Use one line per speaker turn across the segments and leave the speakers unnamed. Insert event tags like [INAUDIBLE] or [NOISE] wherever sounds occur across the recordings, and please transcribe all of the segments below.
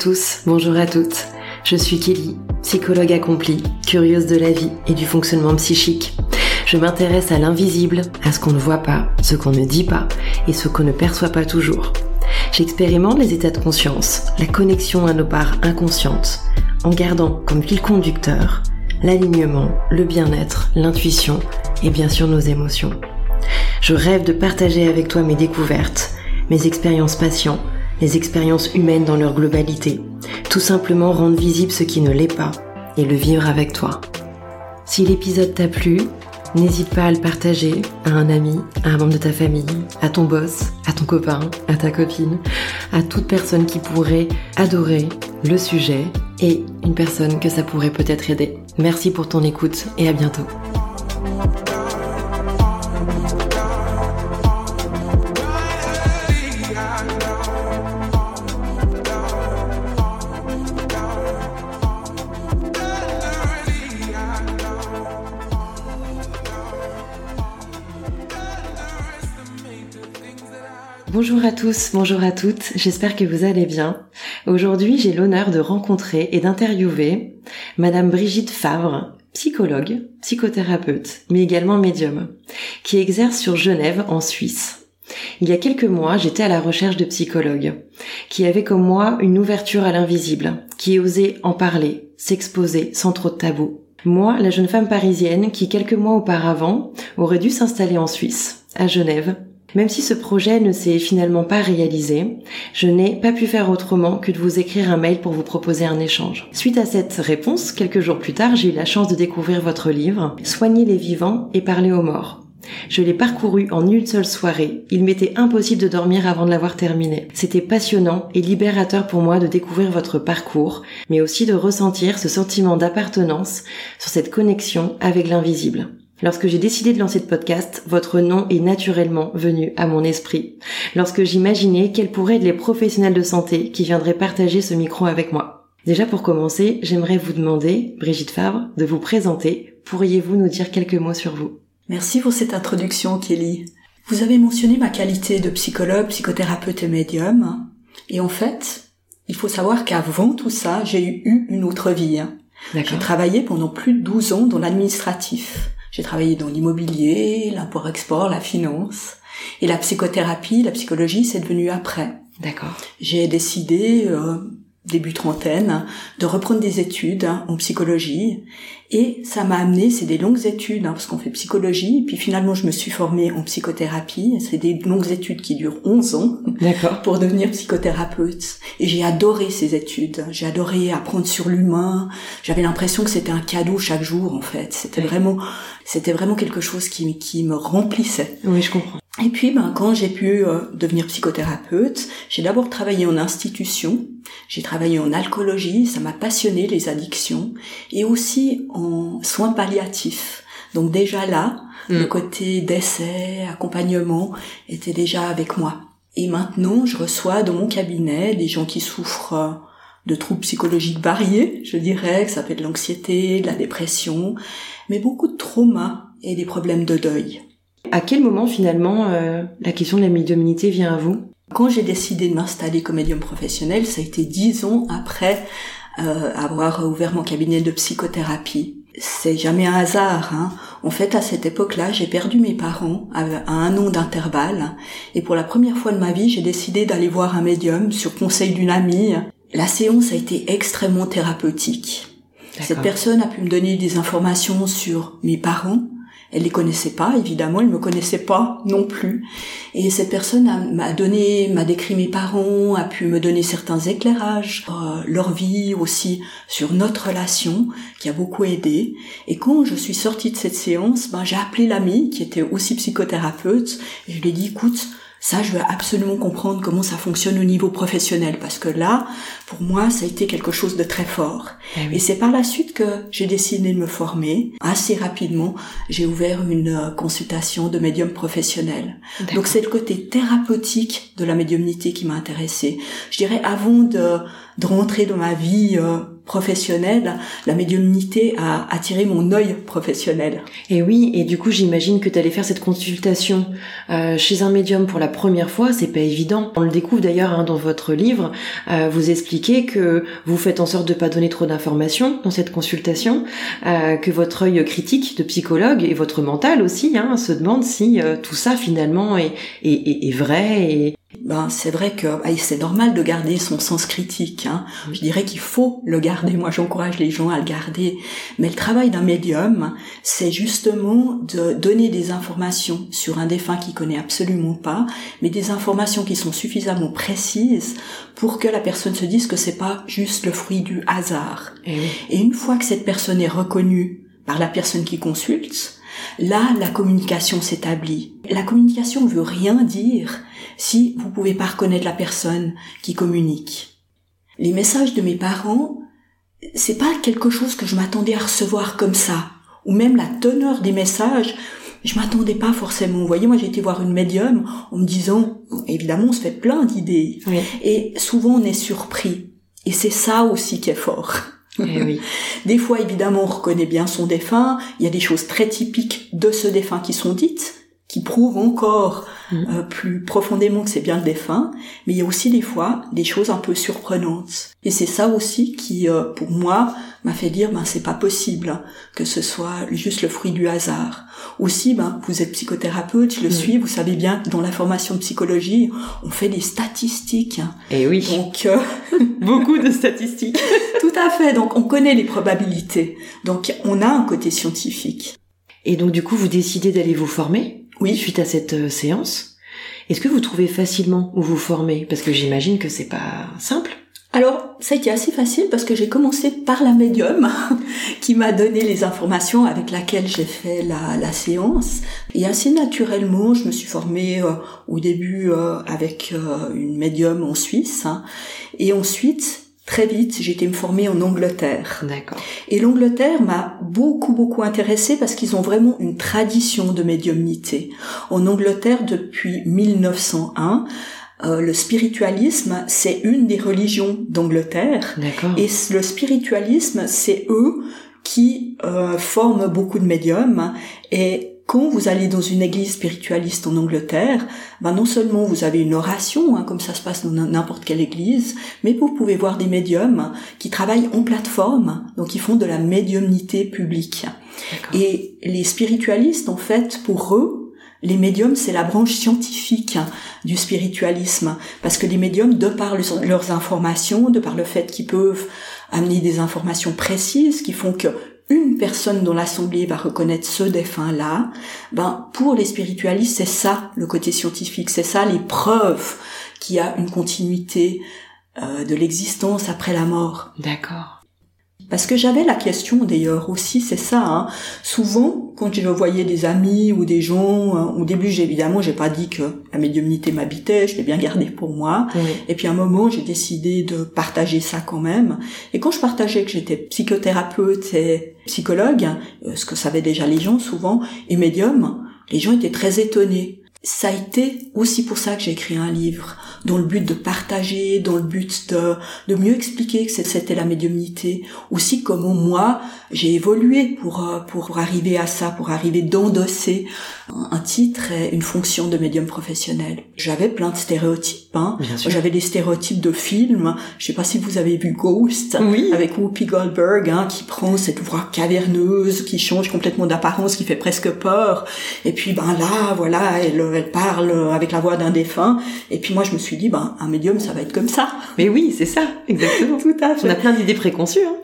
Tous, bonjour à toutes. Je suis Kelly, psychologue accomplie, curieuse de la vie et du fonctionnement psychique. Je m'intéresse à l'invisible, à ce qu'on ne voit pas, ce qu'on ne dit pas et ce qu'on ne perçoit pas toujours. J'expérimente les états de conscience, la connexion à nos parts inconscientes, en gardant comme fil conducteur l'alignement, le bien-être, l'intuition et bien sûr nos émotions. Je rêve de partager avec toi mes découvertes, mes expériences patients, les expériences humaines dans leur globalité, tout simplement rendre visible ce qui ne l'est pas et le vivre avec toi. Si l'épisode t'a plu, n'hésite pas à le partager à un ami, à un membre de ta famille, à ton boss, à ton copain, à ta copine, à toute personne qui pourrait adorer le sujet et une personne que ça pourrait peut-être aider. Merci pour ton écoute et à bientôt. Bonjour à tous, bonjour à toutes, j'espère que vous allez bien. Aujourd'hui, j'ai l'honneur de rencontrer et d'interviewer Madame Brigitte Favre, psychologue, psychothérapeute, mais également médium, qui exerce sur Genève en Suisse. Il y a quelques mois, j'étais à la recherche de psychologues, qui avaient comme moi une ouverture à l'invisible, qui osaient en parler, s'exposer sans trop de tabous. Moi, la jeune femme parisienne qui quelques mois auparavant aurait dû s'installer en Suisse, à Genève, même si ce projet ne s'est finalement pas réalisé, je n'ai pas pu faire autrement que de vous écrire un mail pour vous proposer un échange. Suite à cette réponse, quelques jours plus tard, j'ai eu la chance de découvrir votre livre, Soigner les vivants et parler aux morts. Je l'ai parcouru en une seule soirée. Il m'était impossible de dormir avant de l'avoir terminé. C'était passionnant et libérateur pour moi de découvrir votre parcours, mais aussi de ressentir ce sentiment d'appartenance sur cette connexion avec l'invisible. Lorsque j'ai décidé de lancer le podcast, votre nom est naturellement venu à mon esprit. Lorsque j'imaginais quels pourraient être les professionnels de santé qui viendraient partager ce micro avec moi. Déjà pour commencer, j'aimerais vous demander, Brigitte Favre, de vous présenter. Pourriez-vous nous dire quelques mots sur vous?
Merci pour cette introduction, Kelly. Vous avez mentionné ma qualité de psychologue, psychothérapeute et médium. Et en fait, il faut savoir qu'avant tout ça, j'ai eu une autre vie. J'ai travaillé pendant plus de 12 ans dans l'administratif. J'ai travaillé dans l'immobilier, l'import-export, la finance. Et la psychothérapie, la psychologie, c'est devenu après.
D'accord.
J'ai décidé, euh, début trentaine, de reprendre des études en psychologie. Et ça m'a amené, c'est des longues études, hein, parce qu'on fait psychologie, puis finalement je me suis formée en psychothérapie. C'est des longues études qui durent 11 ans pour devenir psychothérapeute. Et j'ai adoré ces études. J'ai adoré apprendre sur l'humain. J'avais l'impression que c'était un cadeau chaque jour, en fait. C'était vraiment, c'était vraiment quelque chose qui, qui me remplissait.
Oui, je comprends.
Et puis, ben, quand j'ai pu euh, devenir psychothérapeute, j'ai d'abord travaillé en institution, j'ai travaillé en alcoolologie, ça m'a passionné les addictions, et aussi en soins palliatifs. Donc déjà là, mm. le côté décès, accompagnement était déjà avec moi. Et maintenant, je reçois dans mon cabinet des gens qui souffrent euh, de troubles psychologiques variés, je dirais, que ça fait de l'anxiété, de la dépression, mais beaucoup de traumas et des problèmes de deuil.
À quel moment finalement euh, la question de la médiumnité vient à vous?
Quand j'ai décidé de m'installer comme médium professionnel, ça a été dix ans après euh, avoir ouvert mon cabinet de psychothérapie. C'est jamais un hasard. Hein. En fait, à cette époque-là, j'ai perdu mes parents à, un an d'intervalle. Et pour la première fois de ma vie, j'ai décidé d'aller voir un médium sur conseil d'une amie. La séance a été extrêmement thérapeutique. Cette personne a pu me donner des informations sur mes parents, elle les connaissait pas, évidemment, elle me connaissait pas non plus. Et cette personne m'a donné, m'a décrit mes parents, a pu me donner certains éclairages, euh, leur vie aussi, sur notre relation, qui a beaucoup aidé. Et quand je suis sortie de cette séance, ben, j'ai appelé l'ami, qui était aussi psychothérapeute, et je lui ai dit, écoute, ça, je veux absolument comprendre comment ça fonctionne au niveau professionnel, parce que là, pour moi, ça a été quelque chose de très fort. Eh Et c'est par la suite que j'ai décidé de me former. Assez rapidement, j'ai ouvert une euh, consultation de médium professionnel. Donc c'est le côté thérapeutique de la médiumnité qui m'a intéressée. Je dirais, avant de, de rentrer dans ma vie euh, professionnel, la médiumnité a attiré mon œil professionnel.
Et oui, et du coup j'imagine que tu allais faire cette consultation euh, chez un médium pour la première fois, c'est pas évident. On le découvre d'ailleurs hein, dans votre livre, euh, vous expliquez que vous faites en sorte de pas donner trop d'informations dans cette consultation, euh, que votre œil critique de psychologue et votre mental aussi hein, se demande si euh, tout ça finalement est, est, est vrai et,
ben, c'est vrai que ah, c'est normal de garder son sens critique. Hein. Je dirais qu'il faut le garder. Moi, j'encourage les gens à le garder. Mais le travail d'un médium, c'est justement de donner des informations sur un défunt qui connaît absolument pas, mais des informations qui sont suffisamment précises pour que la personne se dise que c'est pas juste le fruit du hasard.
et, oui.
Et une fois que cette personne est reconnue par la personne qui consulte, Là, la communication s'établit. La communication veut rien dire si vous pouvez pas reconnaître la personne qui communique. Les messages de mes parents, c'est pas quelque chose que je m'attendais à recevoir comme ça. Ou même la teneur des messages, je m'attendais pas forcément. Vous voyez, moi j'ai été voir une médium en me disant, évidemment on se fait plein d'idées.
Oui.
Et souvent on est surpris. Et c'est ça aussi qui est fort.
Eh oui. [LAUGHS]
Des fois, évidemment, on reconnaît bien son défunt. Il y a des choses très typiques de ce défunt qui sont dites, qui prouvent encore
Mm.
euh, plus profondément que c'est bien le défunt. Mais il y a aussi des fois des choses un peu surprenantes. Et c'est ça aussi qui, euh, pour moi, m'a fait dire, ben c'est pas possible hein, que ce soit juste le fruit du hasard. Aussi, ben vous êtes psychothérapeute, je le
Mm.
suis, vous savez bien que dans la formation de psychologie, on fait des statistiques. hein.
Et Eh oui.
Donc euh, [LAUGHS]
Beaucoup de statistiques. [LAUGHS]
Tout à fait. Donc, on connaît les probabilités. Donc, on a un côté scientifique.
Et donc du coup, vous décidez d'aller vous former?
Oui.
suite à cette euh, séance. Est-ce que vous trouvez facilement où vous former Parce que j'imagine que c'est pas simple.
Alors, ça a été assez facile parce que j'ai commencé par la médium [LAUGHS] qui m'a donné les informations avec laquelle j'ai fait la, séance. Et assez naturellement, je me suis formée euh, au début euh, avec une médium en Suisse. hein. Et ensuite, très vite, j'ai été me former en Angleterre.
D'accord.
Et l'Angleterre m'a beaucoup beaucoup intéressée parce qu'ils ont vraiment une tradition de médiumnité. En Angleterre, depuis 1901, euh, le spiritualisme, c'est une des religions d'Angleterre.
D'accord.
Et le spiritualisme, c'est eux qui euh, forment beaucoup de médiums. Et quand vous allez dans une église spiritualiste en Angleterre, ben non seulement vous avez une oration, hein, comme ça se passe dans n'importe quelle église, mais vous pouvez voir des médiums qui travaillent en plateforme, donc ils font de la médiumnité publique. Et les spiritualistes, en fait, pour eux, les médiums, c'est la branche scientifique du spiritualisme. Parce que les médiums, de par le- leurs informations, de par le fait qu'ils peuvent amener des informations précises qui font que une personne dans l'assemblée va reconnaître ce défunt-là, ben, pour les spiritualistes, c'est ça le côté scientifique, c'est ça les preuves qu'il y a une continuité euh, de l'existence après la mort.
D'accord.
Parce que j'avais la question d'ailleurs aussi, c'est ça. Hein. Souvent, quand je voyais des amis ou des gens, hein, au début, j'ai évidemment, j'ai pas dit que la médiumnité m'habitait, je l'ai bien gardé pour moi.
Oui.
Et puis à un moment, j'ai décidé de partager ça quand même. Et quand je partageais que j'étais psychothérapeute et psychologue, euh, ce que savaient déjà les gens souvent, et médium, les gens étaient très étonnés. Ça a été aussi pour ça que j'ai écrit un livre, dans le but de partager, dans le but de, de mieux expliquer que c'était la médiumnité, aussi comment moi j'ai évolué pour euh, pour arriver à ça, pour arriver d'endosser un titre et une fonction de médium professionnel. J'avais plein de stéréotypes. Hein.
Bien sûr.
J'avais des stéréotypes de films. Je sais pas si vous avez vu Ghost
Oui.
avec Whoopi Goldberg, hein, qui prend cette voix caverneuse, qui change complètement d'apparence, qui fait presque peur. Et puis ben là, voilà, elle, elle parle avec la voix d'un défunt. Et puis moi, je me suis dit, ben un médium, ça va être comme ça.
Mais oui, c'est ça, exactement. [LAUGHS]
Tout à
On a plein d'idées préconçues. Hein.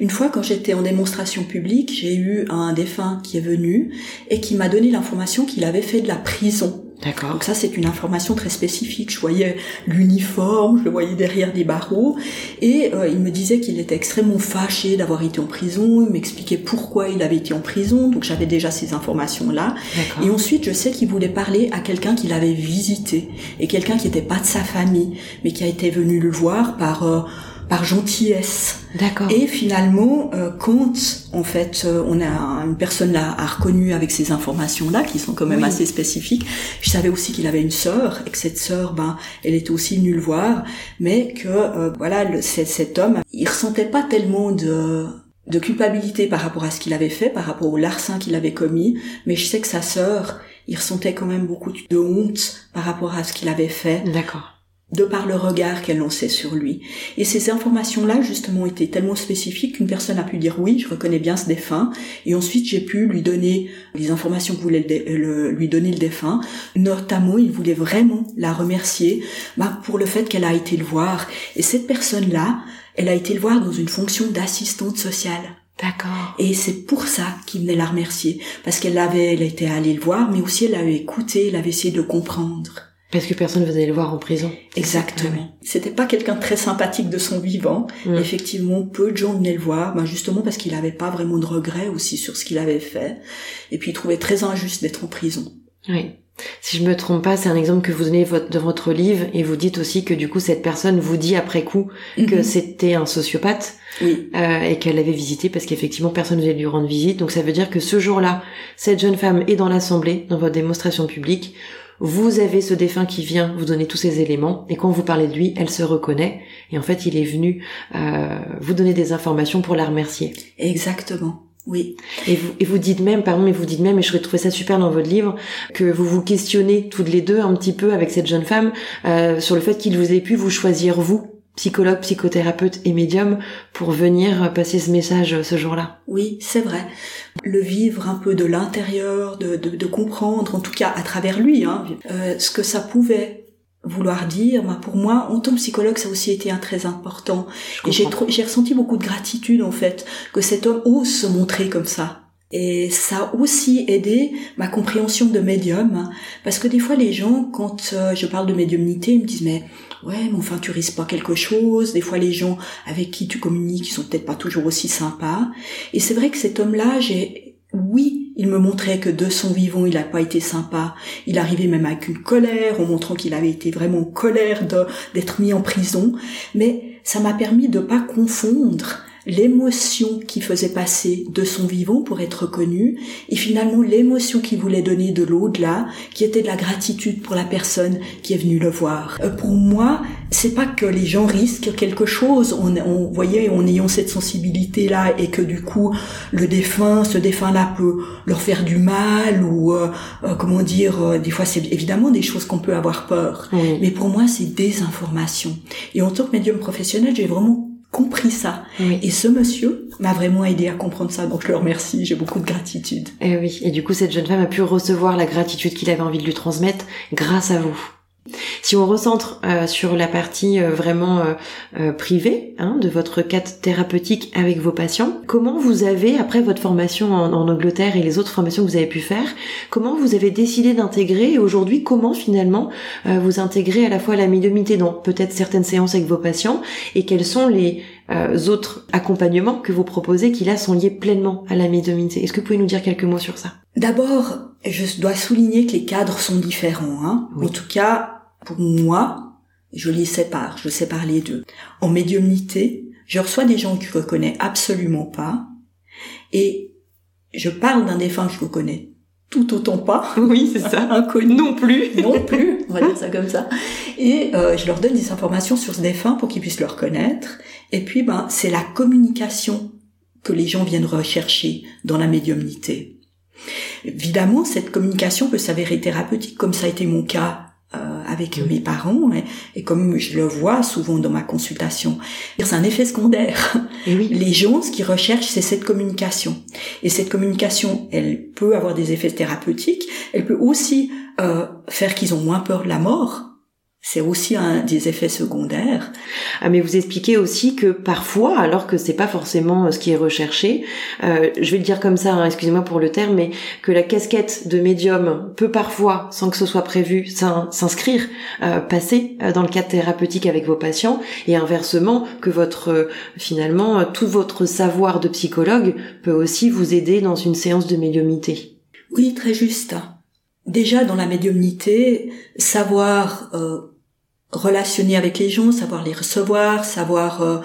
Une fois, quand j'étais en démonstration publique, j'ai eu un défunt qui est venu et qui m'a donné l'information qu'il avait fait de la prison.
D'accord.
Donc ça, c'est une information très spécifique. Je voyais l'uniforme, je le voyais derrière des barreaux, et euh, il me disait qu'il était extrêmement fâché d'avoir été en prison. Il m'expliquait pourquoi il avait été en prison. Donc j'avais déjà ces informations-là. Et ensuite, je sais qu'il voulait parler à quelqu'un qu'il avait visité et quelqu'un qui n'était pas de sa famille, mais qui a été venu le voir par euh, par gentillesse.
D'accord.
Et finalement, euh, quand en fait euh, on a une personne là a reconnu avec ces informations là qui sont quand même
Oui.
assez spécifiques, je savais aussi qu'il avait une sœur et que cette sœur, ben, elle était aussi venue le voir, mais que euh, voilà, le, cet, cet homme, il ressentait pas tellement de de culpabilité par rapport à ce qu'il avait fait, par rapport au larcin qu'il avait commis, mais je sais que sa sœur, il ressentait quand même beaucoup de honte par rapport à ce qu'il avait fait
D'accord.
De par le regard qu'elle lançait sur lui. Et ces informations-là, justement, étaient tellement spécifiques qu'une personne a pu dire oui, je reconnais bien ce défunt, et ensuite j'ai pu lui donner les informations que voulait le dé- le- lui donner le défunt. Notamment, il voulait vraiment la remercier bah, pour le fait qu'elle a été le voir. Et cette personne-là, elle a été le voir dans une fonction d'assistante sociale.
D'accord.
Et c'est pour ça qu'il venait la remercier. Parce qu'elle avait, elle était allée le voir, mais aussi elle l'avait écouté, elle avait essayé de comprendre.
Parce que personne ne venait le voir en prison.
Exactement. C'était pas quelqu'un de très sympathique de son vivant.
Mm.
Effectivement, peu de gens venaient le voir, ben justement parce qu'il avait pas vraiment de regrets aussi sur ce qu'il avait fait. Et puis il trouvait très injuste d'être en prison.
Oui. Si je me trompe pas, c'est un exemple que vous donnez dans votre livre et vous dites aussi que du coup cette personne vous dit après coup que
Mhm.
c'était un sociopathe
Oui,
euh, et qu'elle l'avait visité parce qu'effectivement personne ne voulait lui rendre visite. Donc ça veut dire que ce jour-là, cette jeune femme est dans l'assemblée, dans votre démonstration publique. Vous avez ce défunt qui vient vous donner tous ces éléments et quand vous parlez de lui, elle se reconnaît et en fait il est venu euh, vous donner des informations pour la remercier.
exactement. Oui,
Et vous, et vous dites même, pardon, mais vous dites même, et je trouvé ça super dans votre livre, que vous vous questionnez toutes les deux un petit peu avec cette jeune femme euh, sur le fait qu'il vous ait pu vous choisir vous, psychologue, psychothérapeute et médium, pour venir passer ce message euh, ce jour-là.
oui, c'est vrai. Le vivre un peu de l'intérieur, de, de, de comprendre, en tout cas à travers lui, hein, euh, ce que ça pouvait vouloir dire. Ben, pour moi, en tant que psychologue, ça a aussi été un très important.
Je
Et j'ai ressenti beaucoup de gratitude en fait que cet homme ose se montrer comme ça. Et ça a aussi aidé ma compréhension de médium, parce que des fois les gens, quand euh, je parle de médiumnité, ils me disent mais ouais, mais enfin tu risques pas quelque chose. Des fois les gens avec qui tu communiques, ils sont peut-être pas toujours aussi sympas. Et c'est vrai que cet homme-là, j'ai oui, il me montrait que de son vivant, il n'a pas été sympa. Il arrivait même avec une colère, en montrant qu'il avait été vraiment en colère d'être mis en prison. Mais ça m'a permis de pas confondre l'émotion qui faisait passer de son vivant pour être reconnu et finalement l'émotion qu'il voulait donner de l'au-delà qui était de la gratitude pour la personne qui est venue le voir. Euh, pour moi, c'est pas que les gens risquent quelque chose, on, on voyait en ayant cette sensibilité là et que du coup le défunt, ce défunt là peut leur faire du mal ou euh, euh, comment dire, euh, des fois c'est évidemment des choses qu'on peut avoir peur. Mais pour moi, c'est des informations. Et en tant que médium professionnel, j'ai vraiment compris ça.
Oui.
Et ce monsieur m'a vraiment aidé à comprendre ça, donc je le remercie, j'ai beaucoup de gratitude.
Et oui. Et du coup, cette jeune femme a pu recevoir la gratitude qu'il avait envie de lui transmettre grâce à vous. Si on recentre euh, sur la partie euh, vraiment euh, euh, privée hein, de votre cadre thérapeutique avec vos patients, comment vous avez, après votre formation en, en Angleterre et les autres formations que vous avez pu faire, comment vous avez décidé d'intégrer et aujourd'hui comment finalement euh, vous intégrez à la fois la médiumnité dans peut-être certaines séances avec vos patients et quels sont les euh, autres accompagnements que vous proposez qui là sont liés pleinement à la médiumnité. Est-ce que vous pouvez nous dire quelques mots sur ça?
D'abord, je dois souligner que les cadres sont différents. Hein.
Oui.
En tout cas, pour moi, je les sépare, je sépare les deux. En médiumnité, je reçois des gens que je reconnais absolument pas, et je parle d'un défunt que je reconnais tout autant pas, [LAUGHS]
Oui, c'est ça. [LAUGHS]
inconnu.
Non plus. [LAUGHS]
non plus, on va dire ça comme ça. Et euh, je leur donne des informations sur ce défunt pour qu'ils puissent le reconnaître. Et puis, ben, c'est la communication que les gens viennent rechercher dans la médiumnité. Évidemment, cette communication peut s'avérer thérapeutique, comme ça a été mon cas euh, avec
Oui.
mes parents, et, et comme je le vois souvent dans ma consultation. C'est un effet secondaire.
Et oui.
Les gens, ce qu'ils recherchent, c'est cette communication. Et cette communication, elle peut avoir des effets thérapeutiques. Elle peut aussi euh, faire qu'ils ont moins peur de la mort. C'est aussi un des effets secondaires.
Ah, mais vous expliquez aussi que parfois, alors que c'est pas forcément euh, ce qui est recherché, euh, je vais le dire comme ça, hein, excusez-moi pour le terme, mais que la casquette de médium peut parfois, sans que ce soit prévu, s'in- s'inscrire, euh, passer euh, dans le cadre thérapeutique avec vos patients, et inversement, que votre euh, finalement tout votre savoir de psychologue peut aussi vous aider dans une séance de médiumnité.
Oui, très juste. Déjà dans la médiumnité, savoir euh, relationner avec les gens, savoir les recevoir, savoir euh,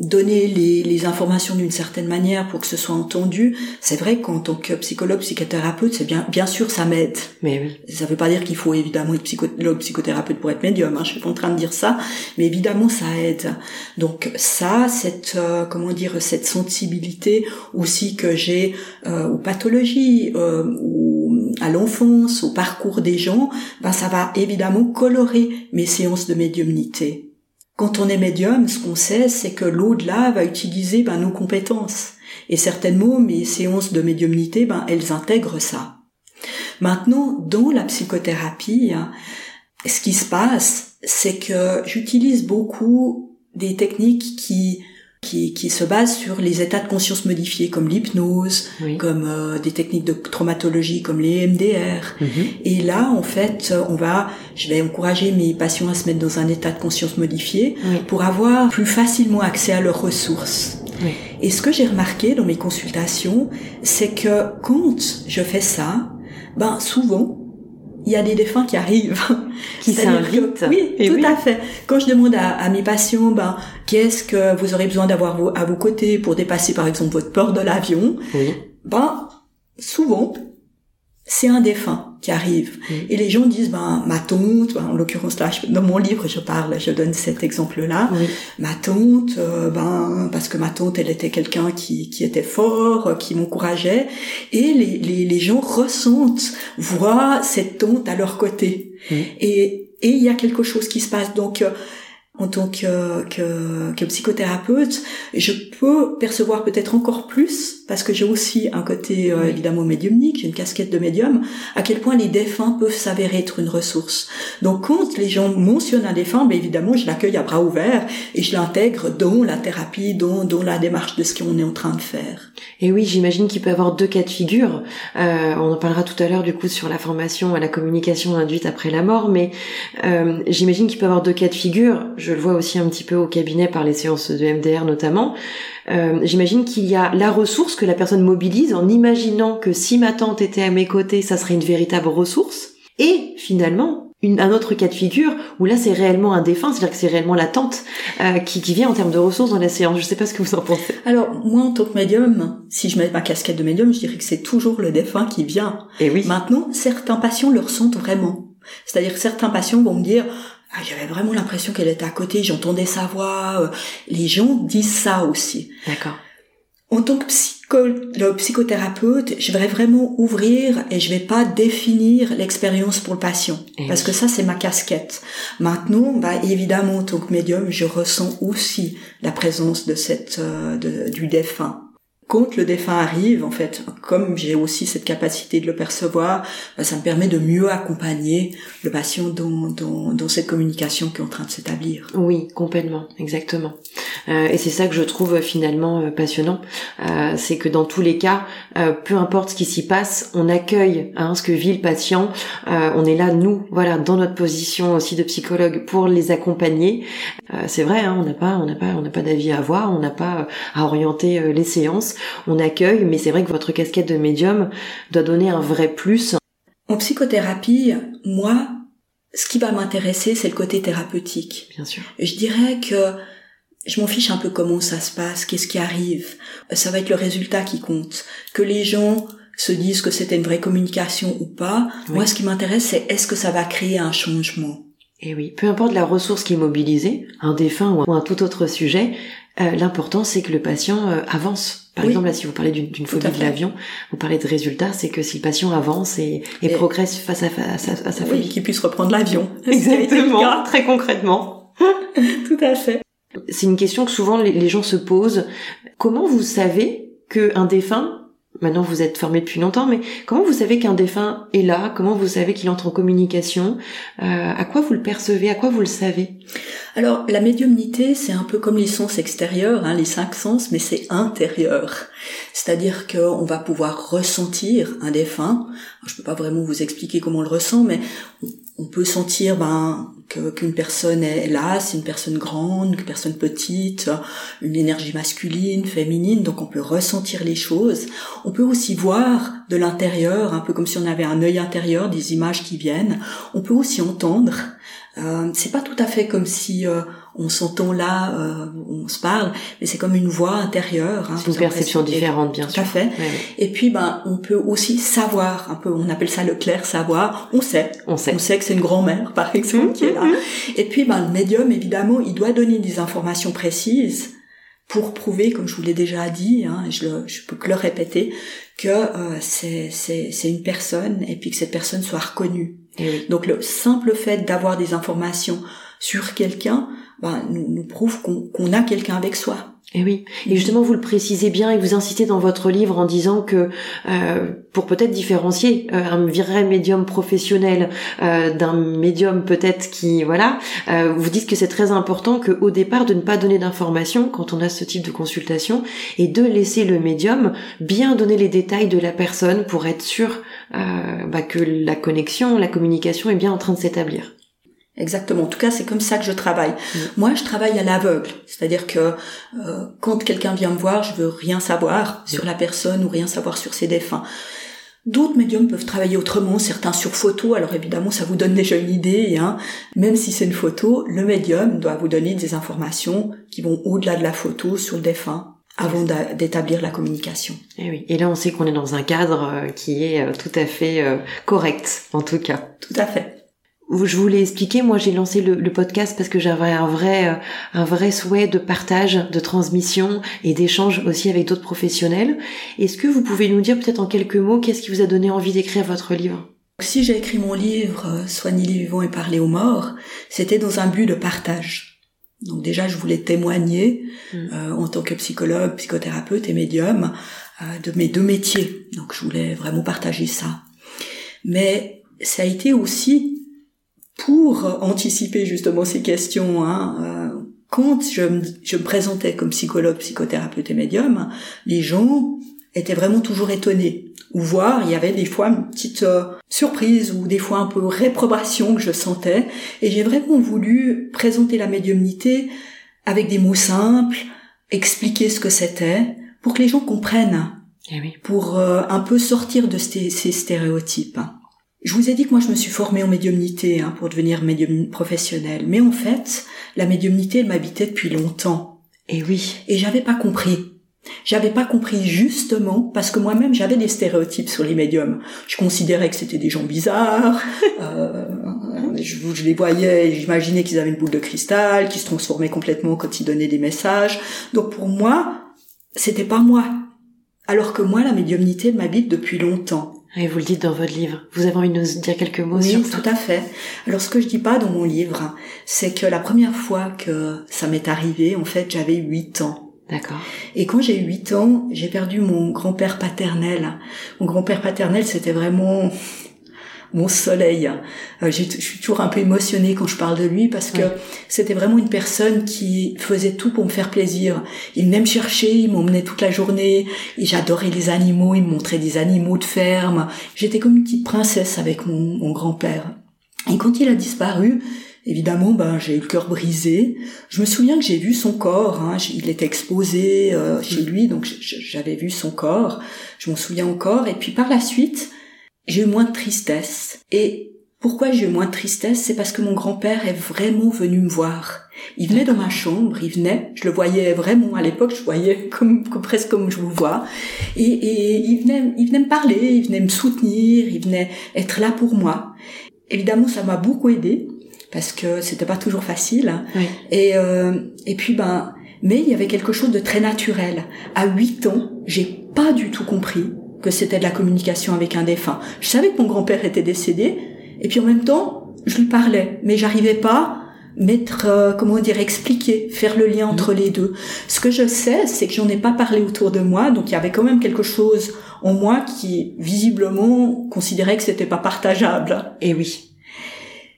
donner les, les informations d'une certaine manière pour que ce soit entendu. C'est vrai qu'en tant que psychologue, psychothérapeute, c'est bien, bien sûr, ça m'aide.
Mais oui.
Ça veut pas dire qu'il faut évidemment être psychologue, psychothérapeute pour être médium. Hein, je suis pas en train de dire ça, mais évidemment, ça aide. Donc ça, cette euh, comment dire, cette sensibilité aussi que j'ai euh, aux pathologies, euh, ou à l'enfance, au parcours des gens, ben ça va évidemment colorer mes séances de médiumnité. Quand on est médium, ce qu'on sait, c'est que l'au-delà va utiliser ben, nos compétences. Et certainement, mes séances de médiumnité, ben, elles intègrent ça. Maintenant, dans la psychothérapie, hein, ce qui se passe, c'est que j'utilise beaucoup des techniques qui qui, qui se base sur les états de conscience modifiés comme l'hypnose, comme euh, des techniques de traumatologie comme les MDR. Mhm. Et là, en fait, on va, je vais encourager mes patients à se mettre dans un état de conscience modifié pour avoir plus facilement accès à leurs ressources. Et ce que j'ai remarqué dans mes consultations, c'est que quand je fais ça, ben souvent, il y a des défunts qui arrivent.
Qui [LAUGHS] s'invitent.
Oui, tout à fait. Quand je demande à, mes patients, ben, qu'est-ce que vous aurez besoin d'avoir à vos côtés pour dépasser, par exemple, votre peur de l'avion, ben, souvent, c'est un défunt qui arrive. Mm. Et les gens disent, ben, ma tante, ben, en l'occurrence là, dans mon livre, je parle, je donne cet exemple-là. Ma tante, euh, ben, parce que ma tante, elle était quelqu'un qui, qui était fort, qui m'encourageait. Et les, les, les, gens ressentent, voient cette tante à leur côté. Mm. Et et il y a quelque chose qui se passe. Donc, euh, en tant que, que, que, psychothérapeute, je peux percevoir peut-être encore plus, parce que j'ai aussi un côté euh, évidemment médiumnique, j'ai une casquette de médium, à quel point les défunts peuvent s'avérer être une ressource. Donc quand les gens mentionnent un défunt, ben évidemment je l'accueille à bras ouverts et je l'intègre dans la thérapie, dans, dans la démarche de ce qu'on est en train de faire.
Et oui, j'imagine qu'il peut y avoir deux cas de figure. Euh, on en parlera tout à l'heure du coup sur la formation à la communication induite après la mort, mais euh, j'imagine qu'il peut y avoir deux cas de figure. Je le vois aussi un petit peu au cabinet par les séances de MDR notamment. Euh, j'imagine qu'il y a la ressource que la personne mobilise en imaginant que si ma tante était à mes côtés, ça serait une véritable ressource. Et finalement, un autre cas de figure où là c'est réellement un défunt, c'est-à-dire que c'est réellement la tante euh, qui, qui vient en termes de ressources dans la séance. Je sais pas ce que vous en pensez.
Alors moi en tant que médium, si je mets ma casquette de médium, je dirais que c'est toujours le défunt qui vient.
Et oui.
Maintenant, certains patients le ressentent vraiment. C'est-à-dire que certains patients vont me dire ah, j'avais vraiment l'impression qu'elle était à côté, j'entendais sa voix. Les gens disent ça aussi.
D'accord.
En tant que psychologue, psychothérapeute, je vais vraiment ouvrir et je vais pas définir l'expérience pour le patient. Eh parce que ça, c'est ma casquette. Maintenant, bah, évidemment, en tant que médium, je ressens aussi la présence de cette, euh, de, du défunt quand le défunt arrive, en fait, comme j'ai aussi cette capacité de le percevoir, bah, ça me permet de mieux accompagner le patient dans, dans, dans cette communication qui est en train de s'établir.
Oui, complètement, exactement. Euh, et c'est ça que je trouve euh, finalement euh, passionnant, euh, c'est que dans tous les cas, euh, peu importe ce qui s'y passe, on accueille hein, ce que vit le patient. on est là, nous, voilà, dans notre position aussi de psychologue pour les accompagner. c'est vrai, hein, on n'a pas, on n'a pas, on n'a pas d'avis à avoir, on n'a pas à orienter les séances on accueille, mais c'est vrai que votre casquette de médium doit donner un vrai plus.
En psychothérapie, moi, ce qui va m'intéresser, c'est le côté thérapeutique.
Bien sûr.
Je dirais que je m'en fiche un peu comment ça se passe, qu'est-ce qui arrive. Ça va être le résultat qui compte. Que les gens se disent que c'était une vraie communication ou pas. Moi, ce qui m'intéresse, c'est est-ce que ça va créer un changement.
Et oui, peu importe la ressource qui est mobilisée, un défunt ou un tout autre sujet, euh, l'important c'est que le patient euh, avance. Par exemple, là, si vous parlez d'une phobie de l'avion, vous parlez de résultats, c'est que si le patient avance et, progresse face à, sa, à sa
oui, qu'il puisse reprendre l'avion. [LAUGHS]
Exactement, très concrètement. [LAUGHS]
Tout à fait.
C'est une question que souvent les, les gens se posent. Comment vous savez qu'un défunt Maintenant, vous êtes formé depuis longtemps, mais comment vous savez qu'un défunt est là? Comment vous savez qu'il entre en communication? Euh, À quoi vous le percevez? À quoi vous le savez?
Alors, la médiumnité, c'est un peu comme les sens extérieurs, hein, les cinq sens, mais c'est intérieur. C'est-à-dire qu'on va pouvoir ressentir un défunt. Je peux pas vraiment vous expliquer comment on le ressent, mais on peut sentir ben qu'une personne est là, c'est une personne grande, une personne petite, une énergie masculine, féminine, donc on peut ressentir les choses. On peut aussi voir de l'intérieur, un peu comme si on avait un œil intérieur, des images qui viennent. On peut aussi entendre. Euh, c'est pas tout à fait comme si euh, on s'entend là, euh, on se parle, mais c'est comme une voix intérieure.
Hein, c'est une perception différente, bien
sûr.
Tout
à fait. Et puis, ben, on peut aussi savoir, un peu, on appelle ça le clair savoir. On sait.
On sait.
On sait que c'est une grand-mère, [LAUGHS] par exemple, qui est là. Et puis, ben, le médium, évidemment, il doit donner des informations précises pour prouver, comme je vous l'ai déjà dit, hein, je, le, je peux que le répéter, que euh, c'est une personne et puis que cette personne soit reconnue. Donc le simple fait d'avoir des informations sur quelqu'un ben, nous, nous prouve qu'on a quelqu'un avec soi.
Et oui. Et justement, vous le précisez bien et vous insistez dans votre livre en disant que euh, pour peut-être différencier euh, un vrai médium professionnel euh, d'un médium peut-être qui voilà, euh, vous dites que c'est très important que au départ de ne pas donner d'informations quand on a ce type de consultation et de laisser le médium bien donner les détails de la personne pour être sûr euh, bah, que la connexion, la communication est bien en train de s'établir.
Exactement. En tout cas, c'est comme ça que je travaille. Moi, je travaille à l'aveugle, c'est-à-dire que euh, quand quelqu'un vient me voir, je veux rien savoir sur la personne ou rien savoir sur ses défunts. D'autres médiums peuvent travailler autrement, certains sur photo. Alors évidemment, ça vous donne déjà une idée. Hein. Même si c'est une photo, le médium doit vous donner des informations qui vont au-delà de la photo sur le défunt avant d'établir la communication.
Et eh oui. Et là, on sait qu'on est dans un cadre euh, qui est euh, tout à fait correct, en tout cas.
Tout à fait
je vous l'ai expliqué, moi j'ai lancé le, podcast parce que j'avais un vrai, euh, un vrai souhait de partage, de transmission et d'échange aussi avec d'autres professionnels. Est-ce que vous pouvez nous dire peut-être en quelques mots qu'est-ce qui vous a donné envie d'écrire votre livre?
Si j'ai écrit mon livre euh, Soigner les vivants et parler aux morts, c'était dans un but de partage. Donc déjà, je voulais témoigner mm. euh, en tant que psychologue, psychothérapeute et médium de mes deux métiers. Donc je voulais vraiment partager ça. Mais ça a été aussi pour anticiper justement ces questions, hein, euh, quand je me, je me présentais comme psychologue, psychothérapeute et médium, les gens étaient vraiment toujours étonnés. Ou voir, il y avait des fois une petite euh, surprise ou des fois un peu réprobation que je sentais. Et j'ai vraiment voulu présenter la médiumnité avec des mots simples, expliquer ce que c'était, pour que les gens comprennent.
Eh oui.
Pour euh, un peu sortir de ces, ces stéréotypes. Je vous ai dit que moi je me suis formée en médiumnité hein, pour devenir médium professionnelle, mais en fait la médiumnité elle m'habitait depuis longtemps.
Et oui.
Et j'avais pas compris. J'avais pas compris justement parce que moi-même j'avais des stéréotypes sur les médiums. Je considérais que c'était des gens bizarres. [LAUGHS] euh, je, je, les voyais, j'imaginais qu'ils avaient une boule de cristal, qu'ils se transformaient complètement quand ils donnaient des messages. Donc pour moi, c'était pas moi. Alors que moi, la médiumnité m'habite depuis longtemps.
Et vous le dites dans votre livre. Vous avez envie de nous dire quelques mots
oui,
sur
ça tout à fait. Alors ce que je dis pas dans mon livre, c'est que la première fois que ça m'est arrivé, en fait, j'avais 8 ans.
D'accord.
Et quand j'ai eu 8 ans, j'ai perdu mon grand-père paternel. Mon grand-père paternel, c'était vraiment mon soleil. Euh, je suis toujours un peu émotionnée quand je parle de lui parce que c'était vraiment une personne qui faisait tout pour me faire plaisir. Il venait me chercher, il m'emmenait toute la journée, et j'adorais les animaux, il me montrait des animaux de ferme. J'étais comme une petite princesse avec mon, mon grand-père. Et quand il a disparu, Évidemment, ben j'ai eu le cœur brisé. Je me souviens que j'ai vu son corps. Hein, il était exposé euh, chez lui, donc j'avais vu son corps. Je m'en souviens encore. Et puis par la suite, j'ai eu moins de tristesse. Et pourquoi j'ai eu moins de tristesse? C'est parce que mon grand-père est vraiment venu me voir. Il venait dans ma chambre, il venait, je le voyais vraiment à l'époque, je voyais [LAUGHS] comme, presque comme je vous vois, et, et il venait, il venait me parler, il venait me soutenir, il venait être là pour moi. Évidemment, ça m'a beaucoup aidé parce que c'était pas toujours facile. Hein. Et euh, et puis ben, mais il y avait quelque chose de très naturel. À huit ans, j'ai pas du tout compris que c'était de la communication avec un défunt. Je savais que mon grand-père était décédé, et puis en même temps, je lui parlais, mais j'arrivais pas mettre, euh, comment dire, expliquer, faire le lien entre les deux. Ce que je sais, c'est que j'en ai pas parlé autour de moi, donc il y avait quand même quelque chose en moi qui, visiblement, considérait que c'était pas partageable.
Et oui.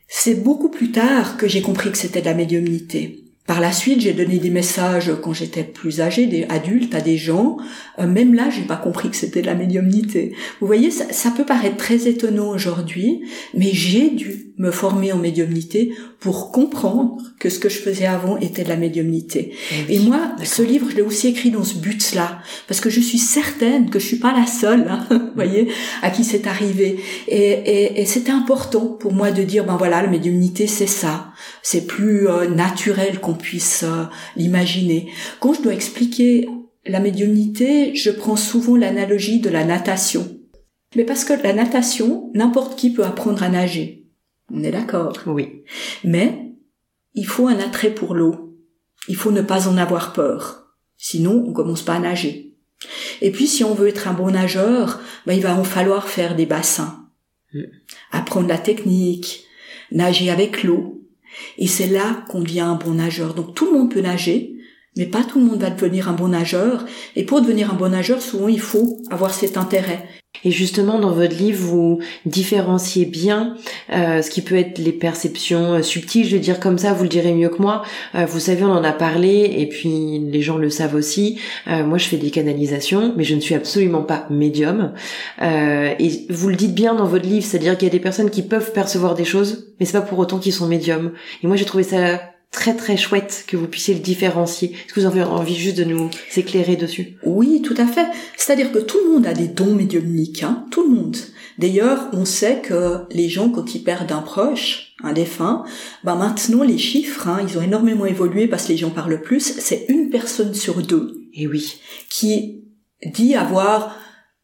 C'est beaucoup plus tard que j'ai compris que c'était de la médiumnité. Par la suite, j'ai donné des messages quand j'étais plus âgée, des adultes, à des gens. Euh, même là, j'ai pas compris que c'était de la médiumnité. Vous voyez, ça, ça peut paraître très étonnant aujourd'hui, mais j'ai dû me former en médiumnité pour comprendre que ce que je faisais avant était de la médiumnité. Eh Et, moi, ce livre, je l'ai aussi écrit dans ce but-là, parce que je suis certaine que je suis pas la seule, hein, [LAUGHS] vous voyez, à qui c'est arrivé. Et, et, et c'était important pour moi de dire, ben voilà, la médiumnité, c'est ça. C'est plus euh, naturel qu'on puisse euh, l'imaginer. Quand je dois expliquer la médiumnité, je prends souvent l'analogie de la natation. Mais parce que la natation, n'importe qui peut apprendre à nager. On est d'accord
Oui.
Mais il faut un attrait pour l'eau. Il faut ne pas en avoir peur. Sinon, on commence pas à nager. Et puis, si on veut être un bon nageur, ben, il va en falloir faire des bassins. Mm. Apprendre la technique, nager avec l'eau. Et c'est là qu'on devient un bon nageur. Donc tout le monde peut nager, mais pas tout le monde va devenir un bon nageur. Et pour devenir un bon nageur, souvent il faut avoir cet intérêt.
Et justement, dans votre livre, vous différenciez bien euh, ce qui peut être les perceptions euh, subtiles, je vais dire comme ça, vous le direz mieux que moi. Euh, vous savez, on en a parlé, et puis les gens le savent aussi. moi, je fais des canalisations, mais je ne suis absolument pas médium. et vous le dites bien dans votre livre, c'est-à-dire qu'il y a des personnes qui peuvent percevoir des choses, mais c'est pas pour autant qu'ils sont médiums. Et moi, j'ai trouvé ça très très chouette que vous puissiez le différencier. Est-ce que vous avez envie juste de nous éclairer dessus?
Oui, tout à fait. C'est-à-dire que tout le monde a des dons médiumniques, hein, tout le monde. D'ailleurs, on sait que les gens, quand ils perdent un proche, un défunt, ben maintenant les chiffres, hein, ils ont énormément évolué parce que les gens parlent plus. C'est une personne sur deux.
Et oui.
Qui dit avoir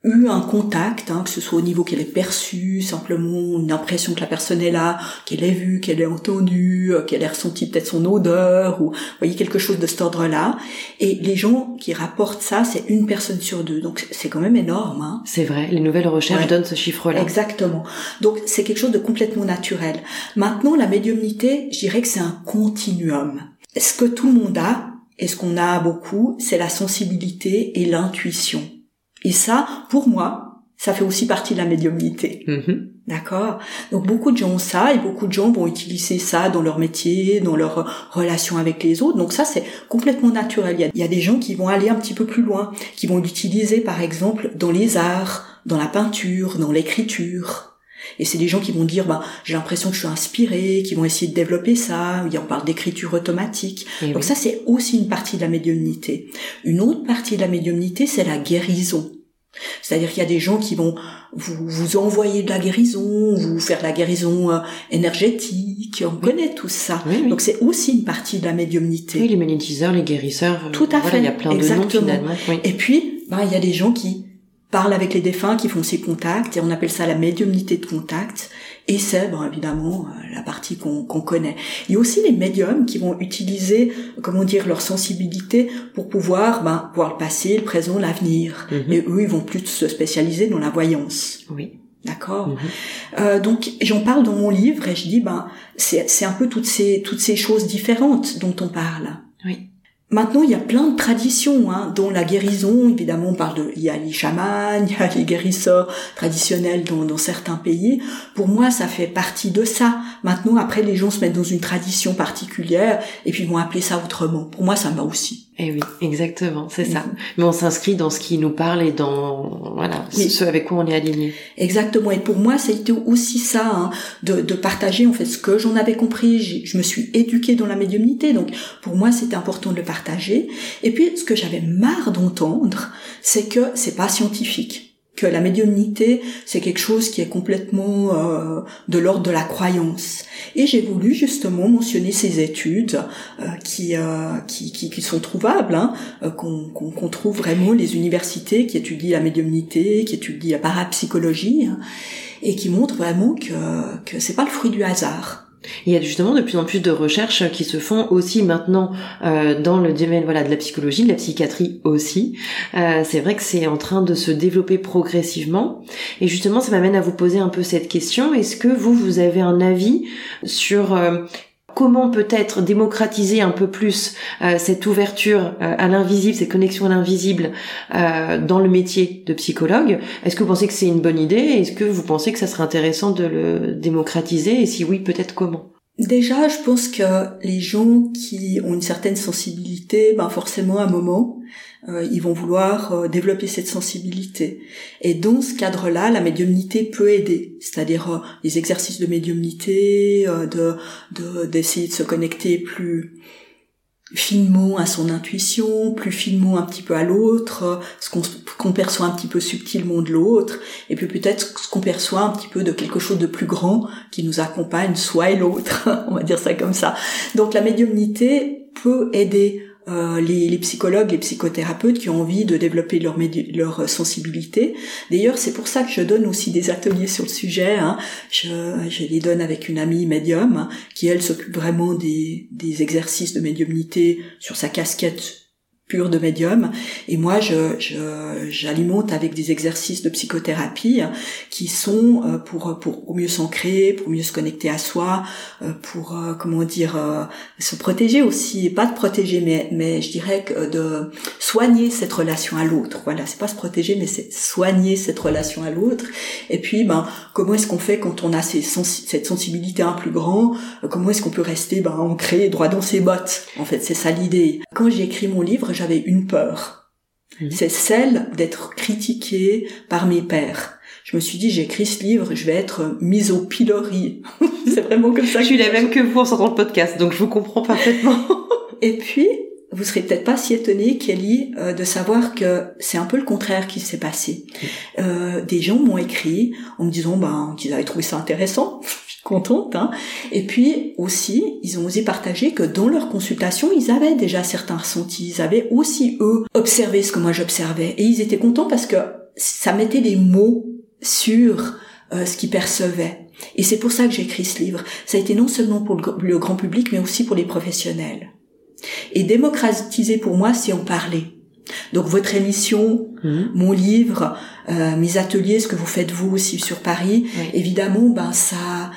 eu un contact, hein, que ce soit au niveau qu'elle ait perçu, simplement une impression que la personne est là, qu'elle ait vu, qu'elle ait entendu, euh, qu'elle ait ressenti peut-être son odeur, ou voyez quelque chose de cet ordre-là. Et les gens qui rapportent ça, c'est une personne sur deux. Donc c'est quand même énorme. Hein.
C'est vrai, les nouvelles recherches donnent ce chiffre-là.
Exactement. Donc c'est quelque chose de complètement naturel. Maintenant, la médiumnité, je dirais que c'est un continuum. Ce que tout le monde a, et ce qu'on a beaucoup, c'est la sensibilité et l'intuition. Et ça, pour moi, ça fait aussi partie de la médiumnité.
Mm-hmm.
D'accord? Donc beaucoup de gens ont ça et beaucoup de gens vont utiliser ça dans leur métier, dans leur relation avec les autres. Donc ça, c'est complètement naturel. Il y, a, il y, a, des gens qui vont aller un petit peu plus loin, qui vont l'utiliser par exemple dans les arts, dans la peinture, dans l'écriture. Et c'est des gens qui vont dire, bah, j'ai l'impression que je suis inspiré, qui vont essayer de développer ça. On parle d'écriture automatique. Donc ça, c'est aussi une partie de la médiumnité. Une autre partie de la médiumnité, c'est la guérison. C'est-à-dire qu'il y a des gens qui vont vous, vous envoyer de la guérison, vous faire de la guérison euh, énergétique, on connaît tout ça. Donc c'est aussi une partie de la médiumnité.
Oui, les magnétiseurs, les guérisseurs.
Tout à fait.
Il y a plein de noms finalement.
Et puis, bah, il y a des gens qui parlent avec les défunts, qui font ces contacts, et on appelle ça la médiumnité de contact. Et c'est, bon, évidemment, euh, la partie qu'on connaît. Il y a aussi les médiums qui vont utiliser, comment dire, leur sensibilité pour pouvoir ben, voir le passé, le présent, l'avenir.
Mhm.
Et eux, ils vont plus se spécialiser dans la voyance.
Oui.
D'accord?
Mhm.
Euh, donc j'en parle dans mon livre et je dis ben c'est un peu toutes ces toutes ces choses différentes dont on parle.
Oui.
Maintenant, il y a plein de traditions, hein, dont la guérison, évidemment, on parle de, il y a les chamans, [LAUGHS] il y a les guérisseurs traditionnels dans, dans, certains pays. Pour moi, ça fait partie de ça. Maintenant, après, les gens se mettent dans une tradition particulière et puis vont appeler ça autrement. Pour moi, ça me va aussi.
Eh oui, exactement, c'est ça. Mais on s'inscrit dans ce qui nous parle et dans voilà ce avec quoi on est aligné.
Exactement. Et pour moi, ça a été aussi ça, hein, de, de, partager en fait ce que j'en avais compris. Je me suis éduquée dans la médiumnité, donc pour moi, c'était important de le partager. Et puis, ce que j'avais marre d'entendre, c'est que c'est pas scientifique que la médiumnité, c'est quelque chose qui est complètement euh, de l'ordre de la croyance. Et j'ai voulu justement mentionner ces études euh, qui, euh, qui, qui, qui, sont trouvables, hein, euh, qu'on trouve vraiment les universités qui étudient la médiumnité, qui étudient la parapsychologie, hein, et qui montrent vraiment que, que c'est pas le fruit du hasard.
Il y a justement de plus en plus de recherches qui se font aussi maintenant euh, dans le domaine voilà de la psychologie, de la psychiatrie aussi. Euh, c'est vrai que c'est en train de se développer progressivement. Et justement, ça m'amène à vous poser un peu cette question. Est-ce que vous, vous avez un avis sur euh, comment peut-être démocratiser un peu plus euh, cette ouverture euh, à l'invisible, cette connexion à l'invisible euh, dans le métier de psychologue. Est-ce que vous pensez que c'est une bonne idée? Est-ce que vous pensez que ça serait intéressant de le démocratiser? Et si oui, peut-être comment?
Déjà, je pense que les gens qui ont une certaine sensibilité, ben forcément à un moment, euh, ils vont vouloir euh, développer cette sensibilité. Et dans ce cadre-là, la médiumnité peut aider, c'est-à-dire euh, les exercices de médiumnité, de d'essayer de se connecter plus finement à son intuition, plus finement un petit peu à l'autre, ce qu'on perçoit un petit peu subtilement de l'autre, et puis peut-être ce qu'on perçoit un petit peu de quelque chose de plus grand qui nous accompagne, soit et l'autre, [LAUGHS] on va dire ça comme ça. Donc la médiumnité peut aider euh, les, psychologues, les psychothérapeutes qui ont envie de développer leur, sensibilité. D'ailleurs, c'est pour ça que je donne aussi des ateliers sur le sujet. Hein. Je, je, les donne avec une amie médium qui, elle, s'occupe vraiment des exercices de médiumnité sur sa casquette pure de médium. Et moi, je, j'alimente avec des exercices de psychothérapie qui sont euh, pour pour mieux s'ancrer, pour mieux se connecter à soi, euh, pour euh, comment dire se protéger aussi, pas de protéger, mais mais je dirais que de soigner cette relation à l'autre. Voilà, c'est pas se protéger, mais c'est soigner cette relation à l'autre. Et puis, ben comment est-ce qu'on fait quand on a cette sensibilité un plus grand Comment est-ce qu'on peut rester ben ancré droit dans ses bottes? En fait, c'est ça l'idée. Quand j'ai écrit mon livre j'avais une peur. C'est celle d'être critiquée par mes pères. Je me suis dit, j'écris ce livre, je vais être mise au pilori. [LAUGHS] c'est vraiment comme ça.
je suis la même que vous en sortant le podcast, donc je vous comprends parfaitement. [LAUGHS] [LAUGHS]
Et puis, vous serez peut-être pas si étonné, Kelly, euh, de savoir que c'est un peu le contraire qui s'est passé. Euh, des gens m'ont écrit en me disant ben, qu'ils avaient trouvé ça intéressant contente. Hein. Et puis aussi, ils ont osé partager que dans leur consultation, ils avaient déjà certains ressentis. Ils avaient aussi, eux, observé ce que moi j'observais. Et ils étaient contents parce que ça mettait des mots sur euh, ce qu'ils percevaient. Et c'est pour ça que j'ai écrit ce livre. Ça a été non seulement pour le, grand public, mais aussi pour les professionnels. Et démocratiser pour moi, c'est en parler. Donc votre émission, mmh. mon livre, euh, mes ateliers, ce que vous faites vous aussi sur Paris, évidemment, ben ça,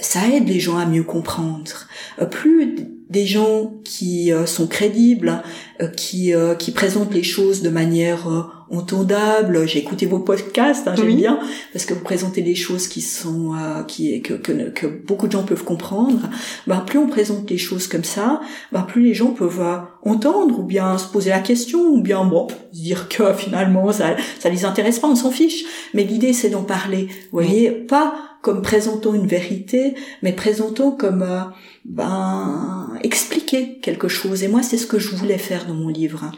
ça aide les gens à mieux comprendre. Euh, plus des gens qui euh, sont crédibles, euh, qui qui présentent les choses de manière entendable. J'ai écouté vos podcasts, hein, j'aime bien parce que vous présentez des choses qui sont qui que, que, que beaucoup de gens peuvent comprendre. Ben plus on présente les choses comme ça, ben plus les gens peuvent entendre ou bien se poser la question ou bien bon se dire que finalement ça ça les intéresse pas, on s'en fiche. Mais l'idée c'est d'en parler. Vous voyez, pas comme présentant une vérité, mais présentant comme euh, ben expliquer quelque chose. Et moi, c'est ce que je voulais faire dans mon livre.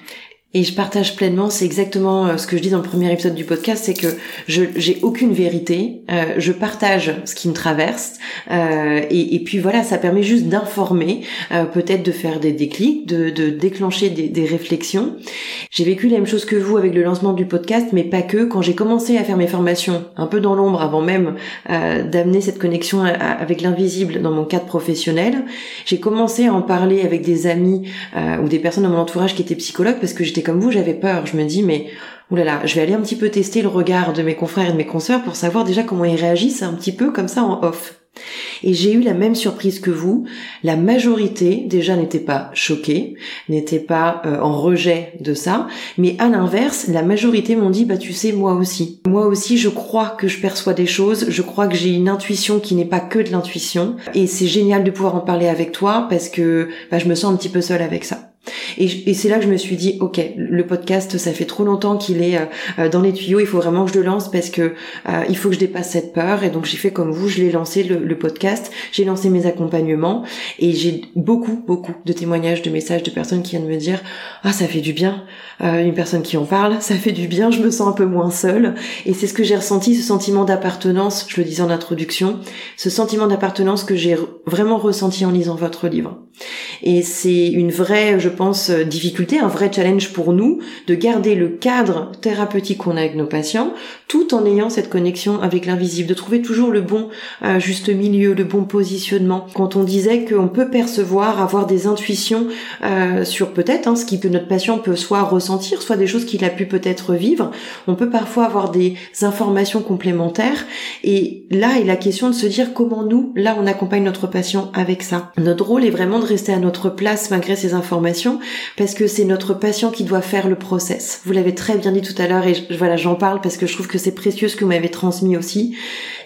Et je partage pleinement, c'est exactement euh, ce que je dis dans le premier épisode du podcast, c'est que je j'ai aucune vérité, euh, je partage ce qui me traverse, euh, et, et, puis voilà, ça permet juste d'informer, euh, peut-être de faire des déclics, de, de déclencher des, des réflexions. J'ai vécu la même chose que vous avec le lancement du podcast, mais pas que. Quand j'ai commencé à faire mes formations, un peu dans l'ombre, avant même euh, d'amener cette connexion avec l'invisible dans mon cadre professionnel, j'ai commencé à en parler avec des amis ou des personnes dans mon entourage qui étaient psychologues parce que j'étais comme vous, j'avais peur. Je me dis, mais oulala, je vais aller un petit peu tester le regard de mes confrères et de mes consoeurs pour savoir déjà comment ils réagissent un petit peu comme ça en off. Et j'ai eu la même surprise que vous. La majorité déjà n'était pas choquée, n'était pas euh, en rejet de ça, mais à l'inverse, la majorité m'ont dit bah tu sais moi aussi. Moi aussi je crois que je perçois des choses, je crois que j'ai une intuition qui n'est pas que de l'intuition et c'est génial de pouvoir en parler avec toi parce que bah, je me sens un petit peu seule avec ça. Et, c'est là que je me suis dit, ok, le podcast, ça fait trop longtemps qu'il est euh, euh, dans les tuyaux, il faut vraiment que je le lance parce que euh, il faut que je dépasse cette peur. Et donc j'ai fait comme vous, je l'ai lancé le, podcast, j'ai lancé mes accompagnements et j'ai beaucoup, beaucoup de témoignages, de messages de personnes qui viennent me dire, ah ça fait du bien, une personne qui en parle, ça fait du bien, je me sens un peu moins seule. Et c'est ce que j'ai ressenti, ce sentiment d'appartenance, je le disais en introduction, ce sentiment d'appartenance que j'ai vraiment ressenti en lisant votre livre. Et c'est une vraie, je pense, euh, difficulté, un vrai challenge pour nous de garder le cadre thérapeutique qu'on a avec nos patients, tout en ayant cette connexion avec l'invisible, de trouver toujours le bon euh, juste milieu, le bon positionnement. Quand on disait qu'on peut percevoir, avoir des intuitions euh, sur peut-être hein, ce que notre patient peut soit ressentir, soit des choses qu'il a pu peut-être vivre, on peut parfois avoir des informations complémentaires. Et là est la question de se dire comment nous, là, on accompagne notre patient avec ça. Notre rôle est vraiment de de rester à notre place malgré ces informations parce que c'est notre patient qui doit faire le process. Vous l'avez très bien dit tout à l'heure et voilà, j'en parle parce que je trouve que c'est précieux ce que vous m'avez transmis aussi.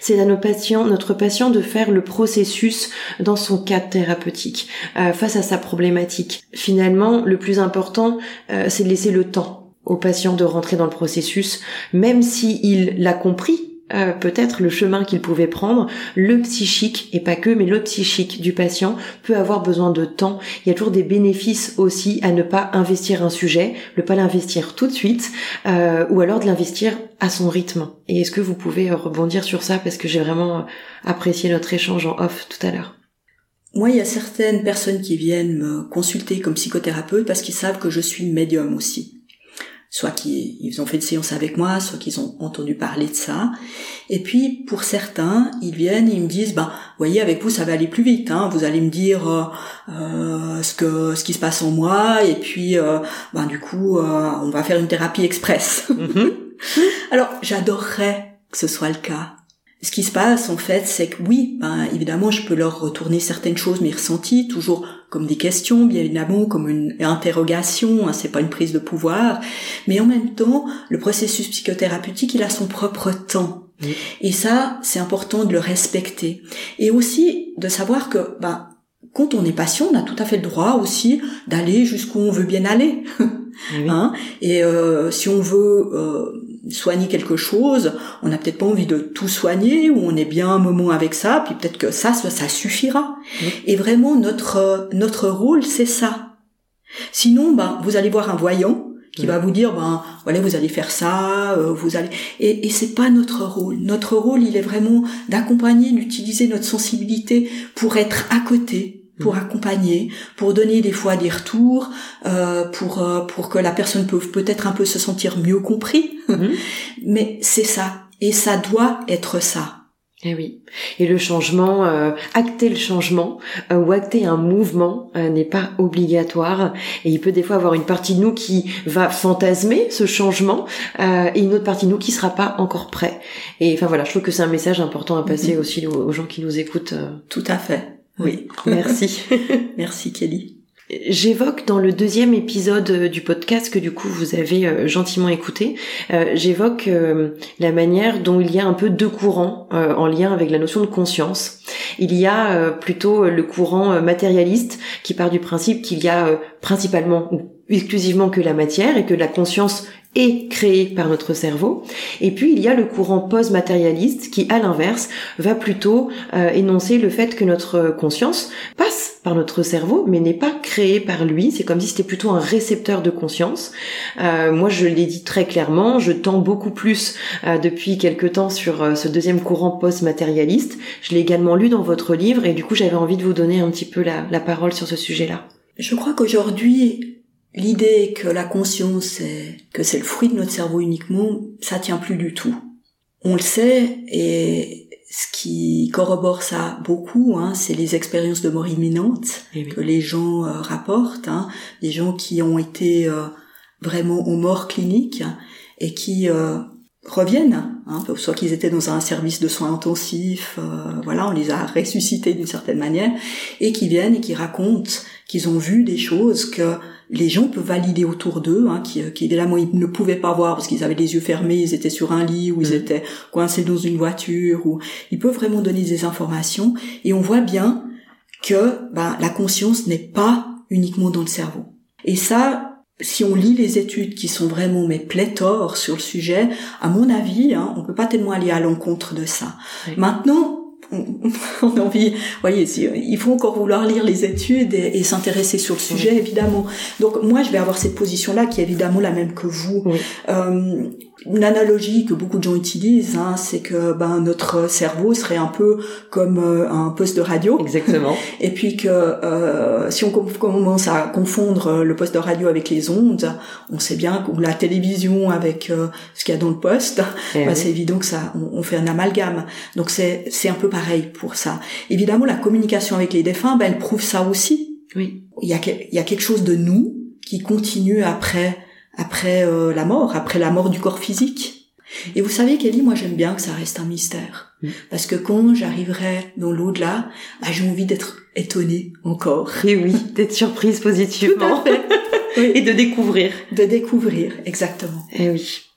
C'est à nos patients, notre patient de faire le processus dans son cadre thérapeutique euh, face à sa problématique. Finalement, le plus important, euh, c'est de laisser le temps au patient de rentrer dans le processus, même si il l'a compris euh, peut-être le chemin qu'il pouvait prendre, le psychique, et pas que, mais le psychique du patient peut avoir besoin de temps. Il y a toujours des bénéfices aussi à ne pas investir un sujet, ne pas l'investir tout de suite, euh, ou alors de l'investir à son rythme. Et est-ce que vous pouvez rebondir sur ça? Parce que j'ai vraiment apprécié notre échange en off tout à l'heure.
Moi, il y a certaines personnes qui viennent me consulter comme psychothérapeute parce qu'ils savent que je suis médium aussi soit qu'ils ont fait une séance avec moi, soit qu'ils ont entendu parler de ça. Et puis pour certains, ils viennent, ils me disent, ben, voyez, avec vous, ça va aller plus vite. Hein. Vous allez me dire euh, euh ce que ce qui se passe en moi, et puis, euh, ben du coup, euh, on va faire une thérapie express. Mm-hmm. [LAUGHS] Alors, j'adorerais que ce soit le cas ce qui se passe en fait, c'est que oui, ben, évidemment, je peux leur retourner certaines choses, mes ressentis, toujours comme des questions, bien évidemment, comme une interrogation. Hein, c'est pas une prise de pouvoir, mais en même temps, le processus psychothérapeutique, il a son propre temps. Et ça, c'est important de le respecter. Et aussi de savoir que, ben, quand on est patient, on a tout à fait le droit aussi d'aller jusqu'où on veut bien aller. [LAUGHS] hein et euh, si on veut euh, soigner quelque chose, on n'a peut-être pas envie de tout soigner ou on est bien un moment avec ça, puis peut-être que ça, ça, suffira. Et vraiment, notre notre rôle, c'est ça. Sinon, ben, vous allez voir un voyant qui va vous dire, ben, voilà, vous allez faire ça, euh, vous allez, et, et c'est pas notre rôle. Notre rôle, il est vraiment d'accompagner, d'utiliser notre sensibilité pour être à côté, pour accompagner, pour donner des fois des retours, euh, pour euh, pour que la personne peut peut-être un peu se sentir mieux compris. Mhm. [LAUGHS] Mais c'est ça, et ça doit être ça.
Eh oui. Et le changement, euh, acter le changement euh, ou acter un mouvement euh, n'est pas obligatoire. Et il peut des fois avoir une partie de nous qui va fantasmer ce changement et une autre partie de nous qui sera pas encore prêt. Et enfin voilà, je trouve que c'est un message important à passer mhm. aussi aux gens qui nous écoutent.
Tout à fait.
Oui, [LAUGHS] merci. [LAUGHS]
merci Kelly.
J'évoque dans le deuxième épisode euh, du podcast que du coup vous avez euh, gentiment écouté, euh, j'évoque la manière dont il y a un peu deux courants en lien avec la notion de conscience. Il y a plutôt le courant matérialiste qui part du principe qu'il y a principalement ou exclusivement que la matière et que la conscience est créée par notre cerveau. Et puis il y a le courant post-matérialiste qui, à l'inverse, va plutôt énoncer le fait que notre conscience passe par notre cerveau, mais n'est pas créé par lui. C'est comme si c'était plutôt un récepteur de conscience. Euh, moi, je l'ai dit très clairement, je tends beaucoup plus euh, depuis quelque temps sur euh, ce deuxième courant post-matérialiste. Je l'ai également lu dans votre livre et du coup, j'avais envie de vous donner un petit peu la, la parole sur ce sujet-là.
Je crois qu'aujourd'hui, l'idée que la conscience est, que c'est le fruit de notre cerveau uniquement, ça tient plus du tout. On le sait et ce qui corrobore ça beaucoup, hein, c'est les expériences de mort imminente eh que les gens euh, rapportent, hein, des gens qui ont été euh, vraiment en mort clinique et qui euh, reviennent, hein, soit qu'ils étaient dans un service de soins intensifs, voilà, on les a ressuscités d'une certaine manière, et qui viennent et qui racontent qu'ils ont vu des choses que les gens peuvent valider autour d'eux, hein, qui, qui évidemment ils ne pouvaient pas voir parce qu'ils avaient les yeux fermés, ils étaient sur un lit ou ils mm. étaient coincés dans une voiture, ou ils peuvent vraiment donner des informations et on voit bien que ben, la conscience n'est pas uniquement dans le cerveau. Et ça, si on lit les études qui sont vraiment mais pléthores sur le sujet, à mon avis, hein, on peut pas tellement aller à l'encontre de ça. Maintenant, [LAUGHS] on a envie, voyez, il faut encore vouloir lire les études et, s'intéresser sur le sujet, évidemment. Donc moi, je vais avoir cette position-là qui est évidemment la même que vous. Euh, une analogie que beaucoup de gens utilisent, hein, c'est que ben notre cerveau serait un peu comme euh, un poste de radio.
Exactement. [LAUGHS]
Et puis que euh, si on commence à confondre le poste de radio avec les ondes, on sait bien que la télévision avec euh, ce qu'il y a dans le poste, eh [LAUGHS] ben, c'est évident que ça, on, fait un amalgame. Donc c'est c'est un peu pareil pour ça. Évidemment, la communication avec les défunts, ben elle prouve ça aussi.
Oui.
Il y a il y a quelque chose de nous qui continue après après euh, la mort, après la mort du corps physique. Et vous savez, Kelly, moi j'aime bien que ça reste un mystère.
Mm.
Parce que quand j'arriverai dans l'au-delà, bah, j'ai envie d'être étonnée encore.
Et oui, d'être surprise positivement.
Tout à fait. [LAUGHS]
Et de découvrir.
De découvrir, exactement.
Eh oui.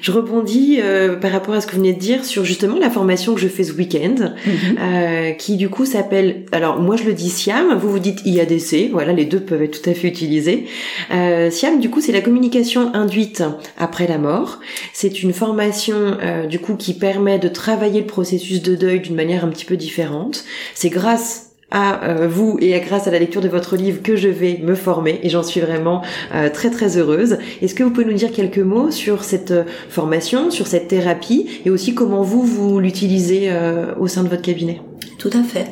Je rebondis euh, par rapport à ce que vous venez de dire sur justement la formation que je fais ce week-end,
Mhm.
euh, qui du coup s'appelle, alors moi je le dis SIAM, vous vous dites IADC, voilà les deux peuvent être tout à fait utilisés. Euh, SIAM du coup c'est la communication induite après la mort. C'est une formation euh, du coup qui permet de travailler le processus de deuil d'une manière un petit peu différente. C'est grâce à euh, vous et à grâce à la lecture de votre livre que je vais me former et j'en suis vraiment euh, très très heureuse. Est-ce que vous pouvez nous dire quelques mots sur cette euh, formation, sur cette thérapie et aussi comment vous vous l'utilisez euh, au sein de votre cabinet?
Tout à fait.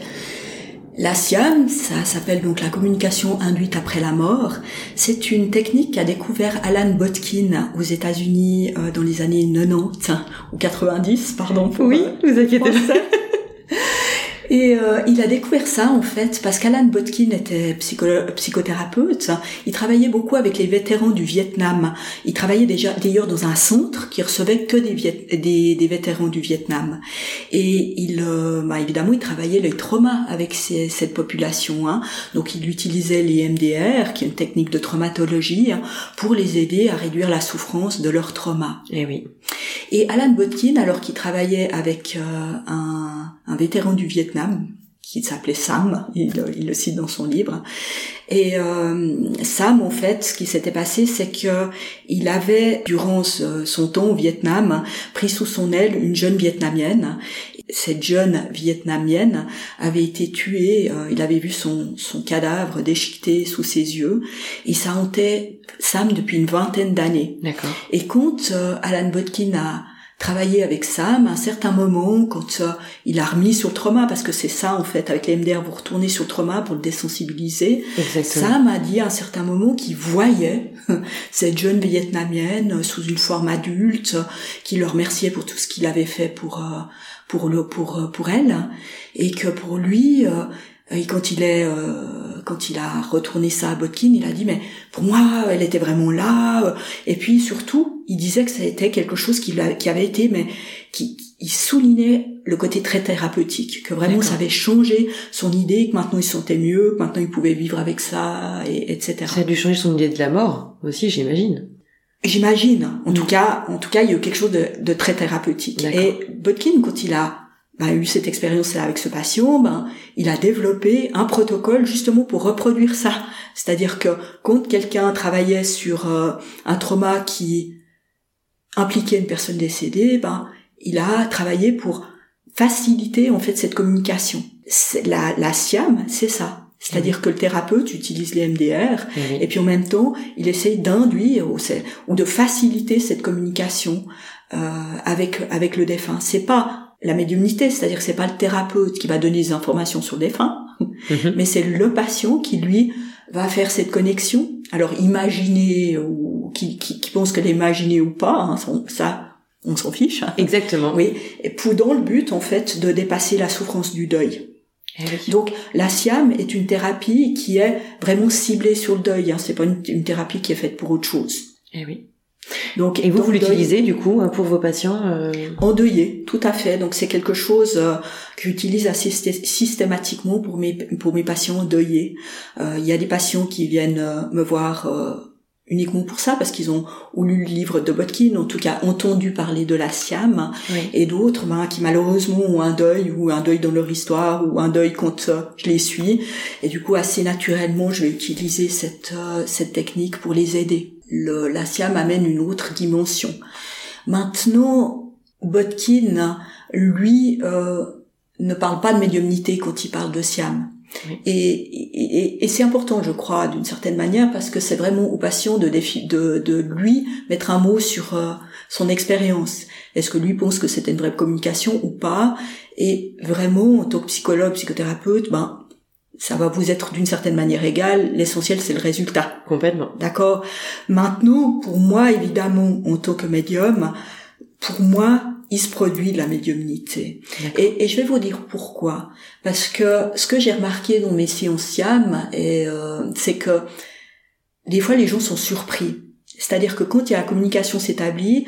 La SIAM, ça s'appelle donc la communication induite après la mort. C'est une technique qu'a découvert Alan Botkin aux États-Unis euh, dans les années 90 ou 90, pardon. Pour,
Oui,
euh,
vous inquiétez pas.
Et euh, il a découvert ça en fait parce qu'Alan Botkin était psychothérapeute. Il travaillait beaucoup avec les vétérans du Vietnam. Il travaillait déjà d'ailleurs dans un centre qui recevait que des, des, vétérans du Vietnam. Et il, euh, bah, évidemment, il travaillait les traumas avec cette population. hein. Donc il utilisait les MDR, qui est une technique de traumatologie, hein, pour les aider à réduire la souffrance de leur trauma.
Eh oui.
Et Alan Botkin, alors qu'il travaillait avec euh, un, vétéran du Vietnam, qui s'appelait Sam, il, le cite dans son livre, et euh, Sam, en fait, ce qui s'était passé, c'est que il avait, durant son temps au Vietnam, pris sous son aile une jeune Vietnamienne. Cette jeune Vietnamienne avait été tuée, euh, il avait vu son, son cadavre déchiqueté sous ses yeux, et ça hantait Sam depuis une vingtaine d'années.
D'accord.
Et quand euh, Alan Botkin a travaillé avec Sam, à un certain moment, quand euh, il a remis sur le trauma, parce que c'est ça en fait, avec les MDR, vous retournez sur le trauma pour le désensibiliser,
Exactement.
Sam a dit à un certain moment qu'il voyait [LAUGHS] cette jeune vietnamienne sous une forme adulte, qui le remerciait pour tout ce qu'il avait fait pour euh, pour le pour euh, pour elle, et que pour lui, euh, et quand il est euh, quand il a retourné ça à Botkin, il a dit mais pour moi elle était vraiment là. Et puis surtout, il disait que ça était quelque chose qui, qui avait été mais qui il soulignait le côté très thérapeutique, que vraiment ça avait changé son idée, que maintenant il se sentait mieux, que maintenant il pouvait vivre avec ça, et etc.
Ça a dû changer son idée de la mort aussi, j'imagine.
J'imagine. En
Mm.
tout cas, en tout cas, il y a eu quelque chose de, de très thérapeutique. Et Botkin, quand il a bah, eu cette expérience-là avec ce patient, ben, il a développé un protocole justement pour reproduire ça. C'est-à-dire que quand quelqu'un travaillait sur euh, un trauma qui impliquait une personne décédée, ben, il a travaillé pour faciliter en fait cette communication. La, la SIAM, c'est ça. C'est-à-dire que le thérapeute utilise les MDR
Eh oui.
et puis en même temps, il essaye d'induire ou, de faciliter cette communication euh, avec avec le défunt. C'est pas la médiumnité, c'est-à-dire que c'est pas le thérapeute qui va donner des informations sur le défunt,
Mhm.
mais c'est le patient qui lui va faire cette connexion. Alors imaginer ou qui, qui, qui pense qu'elle est imaginée ou pas, hein, ça, ça, on s'en fiche.
Exactement.
Oui, et pour dans le but en fait de dépasser la souffrance du deuil.
Eh.
Donc la SIAM est une thérapie qui est vraiment ciblée sur le deuil. Hein. C'est pas une, une thérapie qui est faite pour autre chose.
Eh oui.
Donc
Et vous, vous l'utilisez du coup hein, pour vos patients euh,
Endeuillé, tout à fait. Donc c'est quelque chose euh, que j'utilise assez systé- systématiquement pour mes pour mes patients endeuillés. Euh, Il y a des patients qui viennent euh, me voir euh, uniquement pour ça parce qu'ils ont ou lu le livre de Botkin, en tout cas entendu parler de la SIAM,
Oui.
et d'autres ben, qui malheureusement ont un deuil ou un deuil dans leur histoire ou un deuil quand euh, je les suis. Et du coup assez naturellement je vais utiliser cette euh, cette technique pour les aider. Le, la SIAM amène une autre dimension. Maintenant, Botkin, lui, euh, ne parle pas de médiumnité quand il parle de Siam.
Oui.
Et, et, et- c'est important, je crois, d'une certaine manière, parce que c'est vraiment au patient de, défi- de, de lui mettre un mot sur euh, son expérience. Est-ce que lui pense que c'était une vraie communication ou pas? Et vraiment, en tant que psychologue, psychothérapeute, ben, ça va vous être d'une certaine manière égal. L'essentiel, c'est le résultat.
Complètement.
D'accord? Maintenant, pour moi, évidemment, en tant que médium, pour moi, il se produit de la médiumnité. Et, et je vais vous dire pourquoi. Parce que ce que j'ai remarqué dans mes séances SIAM, euh, c'est que des fois, les gens sont surpris. C'est-à-dire que quand il y a la communication s'établit,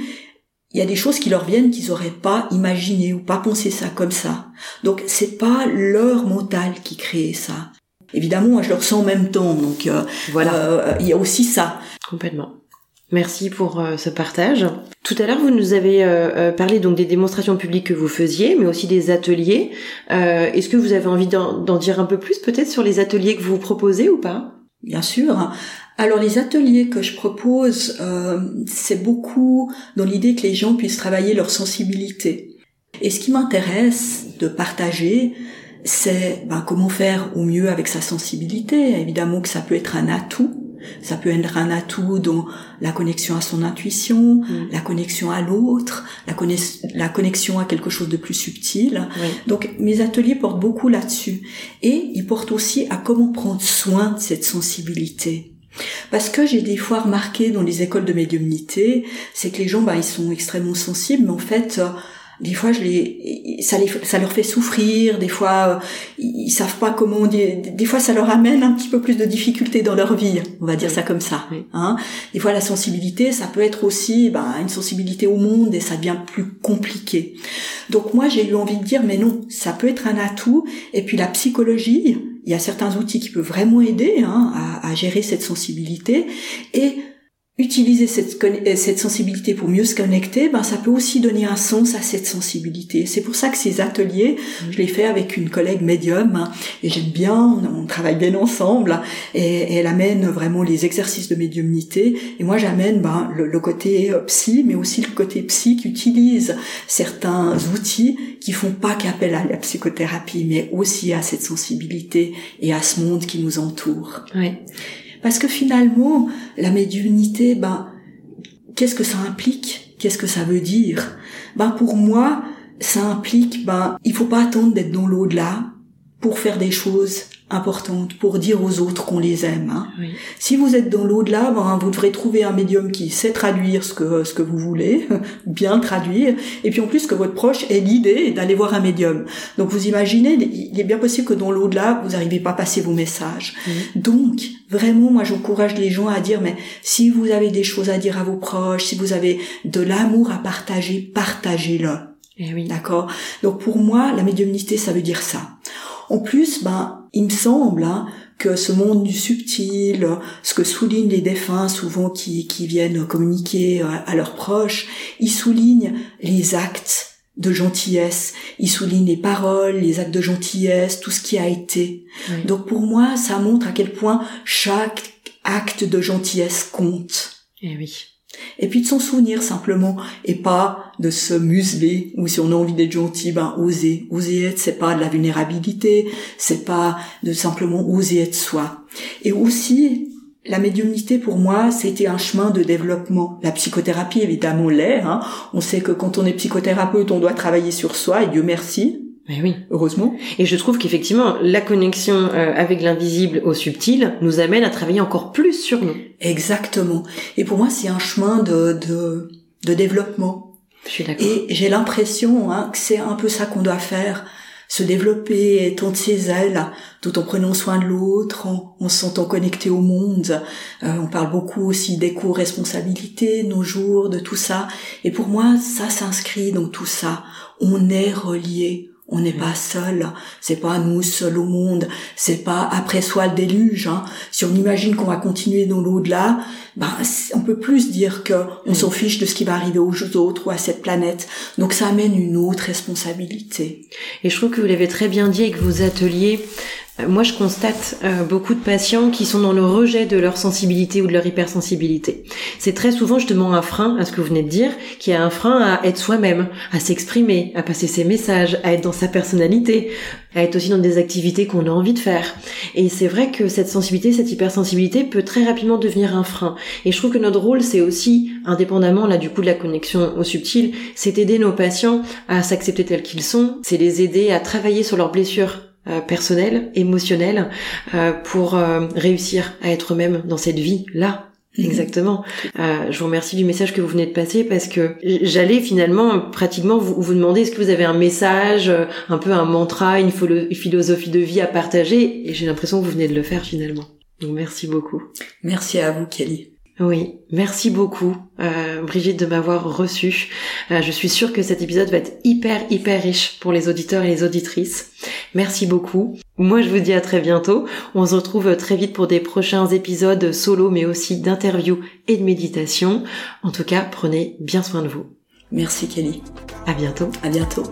il y a des choses qui leur viennent qu'ils n'auraient pas imaginé ou pas pensé ça comme ça. Donc c'est pas leur mental qui crée ça. Évidemment, moi, je le ressens en même temps. Donc euh, voilà, euh, il y a aussi ça.
Complètement. Merci pour euh, ce partage. Tout à l'heure, vous nous avez parlé donc des démonstrations publiques que vous faisiez, mais aussi des ateliers. Est-ce que vous avez envie d'en dire un peu plus, peut-être, sur les ateliers que vous proposez ou pas?
Bien sûr. Alors les ateliers que je propose, c'est beaucoup dans l'idée que les gens puissent travailler leur sensibilité. Et ce qui m'intéresse de partager, c'est ben, comment faire au mieux avec sa sensibilité. Évidemment que ça peut être un atout. Ça peut être un atout dans la connexion à son intuition, mm. la connexion à l'autre, la, la, connexion à quelque chose de plus subtil. Donc mes ateliers portent beaucoup là-dessus. Et ils portent aussi à comment prendre soin de cette sensibilité. Parce que j'ai des fois remarqué dans les écoles de médiumnité, c'est que les gens, ben, ils sont extrêmement sensibles, mais en fait, des fois je les ça les ça leur fait souffrir des fois euh, ils savent pas comment des, des fois ça leur amène un petit peu plus de difficultés dans leur vie on va dire ça comme ça hein. Des fois la sensibilité ça peut être aussi ben, une sensibilité au monde et ça devient plus compliqué. Donc moi j'ai eu envie de dire mais non ça peut être un atout. Et puis la psychologie il y a certains outils qui peuvent vraiment aider hein, à, à gérer cette sensibilité. Et utiliser cette, euh, cette sensibilité pour mieux se connecter, ben ça peut aussi donner un sens à cette sensibilité. C'est pour ça que ces ateliers, je les fais avec une collègue médium hein, et j'aime bien, on, travaille bien ensemble et, elle amène vraiment les exercices de médiumnité et moi j'amène ben, le, côté euh, psy mais aussi le côté psy qui utilise certains outils qui font pas qu'appel à la psychothérapie mais aussi à cette sensibilité et à ce monde qui nous entoure.
Oui.
Parce que finalement, la médiumnité, ben, qu'est-ce que ça implique? Qu'est-ce que ça veut dire? Ben pour moi, ça implique, ben, il faut pas attendre d'être dans l'au-delà pour faire des choses importante pour dire aux autres qu'on les aime. Hein. Si vous êtes dans l'au-delà, ben, vous devrez trouver un médium qui sait traduire ce que ce que vous voulez, [LAUGHS] bien traduire, et puis en plus que votre proche ait l'idée d'aller voir un médium. Donc vous imaginez, il est bien possible que dans l'au-delà, vous n'arrivez pas à passer vos messages. Donc vraiment, moi j'encourage les gens à dire, mais si vous avez des choses à dire à vos proches, si vous avez de l'amour à partager, partagez-le.
Eh oui.
D'accord? Donc pour moi, la médiumnité, ça veut dire ça. En plus, ben, il me semble hein, que ce monde du subtil, ce que soulignent les défunts souvent qui, qui viennent communiquer à, leurs proches, ils soulignent les actes de gentillesse, ils soulignent les paroles, les actes de gentillesse, tout ce qui a été. Donc pour moi, ça montre à quel point chaque acte de gentillesse compte.
Eh oui
et puis de s'en souvenir simplement et pas de se museler ou si on a envie d'être gentil ben oser. Oser être c'est pas de la vulnérabilité c'est pas de simplement oser être soi. Et aussi la médiumnité pour moi c'était un chemin de développement. La psychothérapie évidemment l'est hein. on sait que quand on est psychothérapeute on doit travailler sur soi et Dieu merci
mais oui.
Heureusement.
Et je trouve qu'effectivement, la connexion euh, avec l'invisible au subtil nous amène à travailler encore plus sur nous.
Exactement. Et pour moi, c'est un chemin de, de, de développement.
Je suis d'accord.
Et j'ai l'impression hein, que c'est un peu ça qu'on doit faire. Se développer, de ses ailes, tout en prenant soin de l'autre, en, en, se sentant connecté au monde. Euh, on parle beaucoup aussi d'éco-responsabilité, nos jours, de tout ça. Et pour moi, ça s'inscrit dans tout ça. On est relié on n'est pas seul, c'est pas nous seuls au monde, c'est pas après soi le déluge. Hein. Si on imagine qu'on va continuer dans l'au-delà, ben on peut plus dire que on s'en fiche de ce qui va arriver aux autres ou à cette planète. Donc ça amène une autre responsabilité.
Et je trouve que vous l'avez très bien dit avec vos ateliers. Euh, moi, je constate euh, beaucoup de patients qui sont dans le rejet de leur sensibilité ou de leur hypersensibilité. C'est très souvent justement un frein à ce que vous venez de dire, qui est un frein à être soi-même, à s'exprimer, à passer ses messages, à être dans sa personnalité, à être aussi dans des activités qu'on a envie de faire. Et c'est vrai que cette sensibilité, cette hypersensibilité peut très rapidement devenir un frein. Et je trouve que notre rôle, c'est aussi, indépendamment là du coup de la connexion au subtil, c'est aider nos patients à s'accepter tels qu'ils sont, c'est les aider à travailler sur leurs blessures euh, personnel, émotionnel, euh, pour euh, réussir à être eux-mêmes dans cette vie-là. Mhm. Exactement. je vous remercie du message que vous venez de passer parce que j'allais finalement pratiquement vous, vous demander est-ce que vous avez un message, un peu un mantra, une philosophie de vie à partager et j'ai l'impression que vous venez de le faire finalement. Donc merci beaucoup.
Merci à vous Kelly.
Oui, merci beaucoup euh, Brigitte de m'avoir reçu. Euh, je suis sûre que cet épisode va être hyper hyper riche pour les auditeurs et les auditrices. Merci beaucoup. Moi je vous dis à très bientôt. On se retrouve très vite pour des prochains épisodes solo mais aussi d'interviews et de méditation. En tout cas, prenez bien soin de vous.
Merci Kelly.
À bientôt.
À bientôt.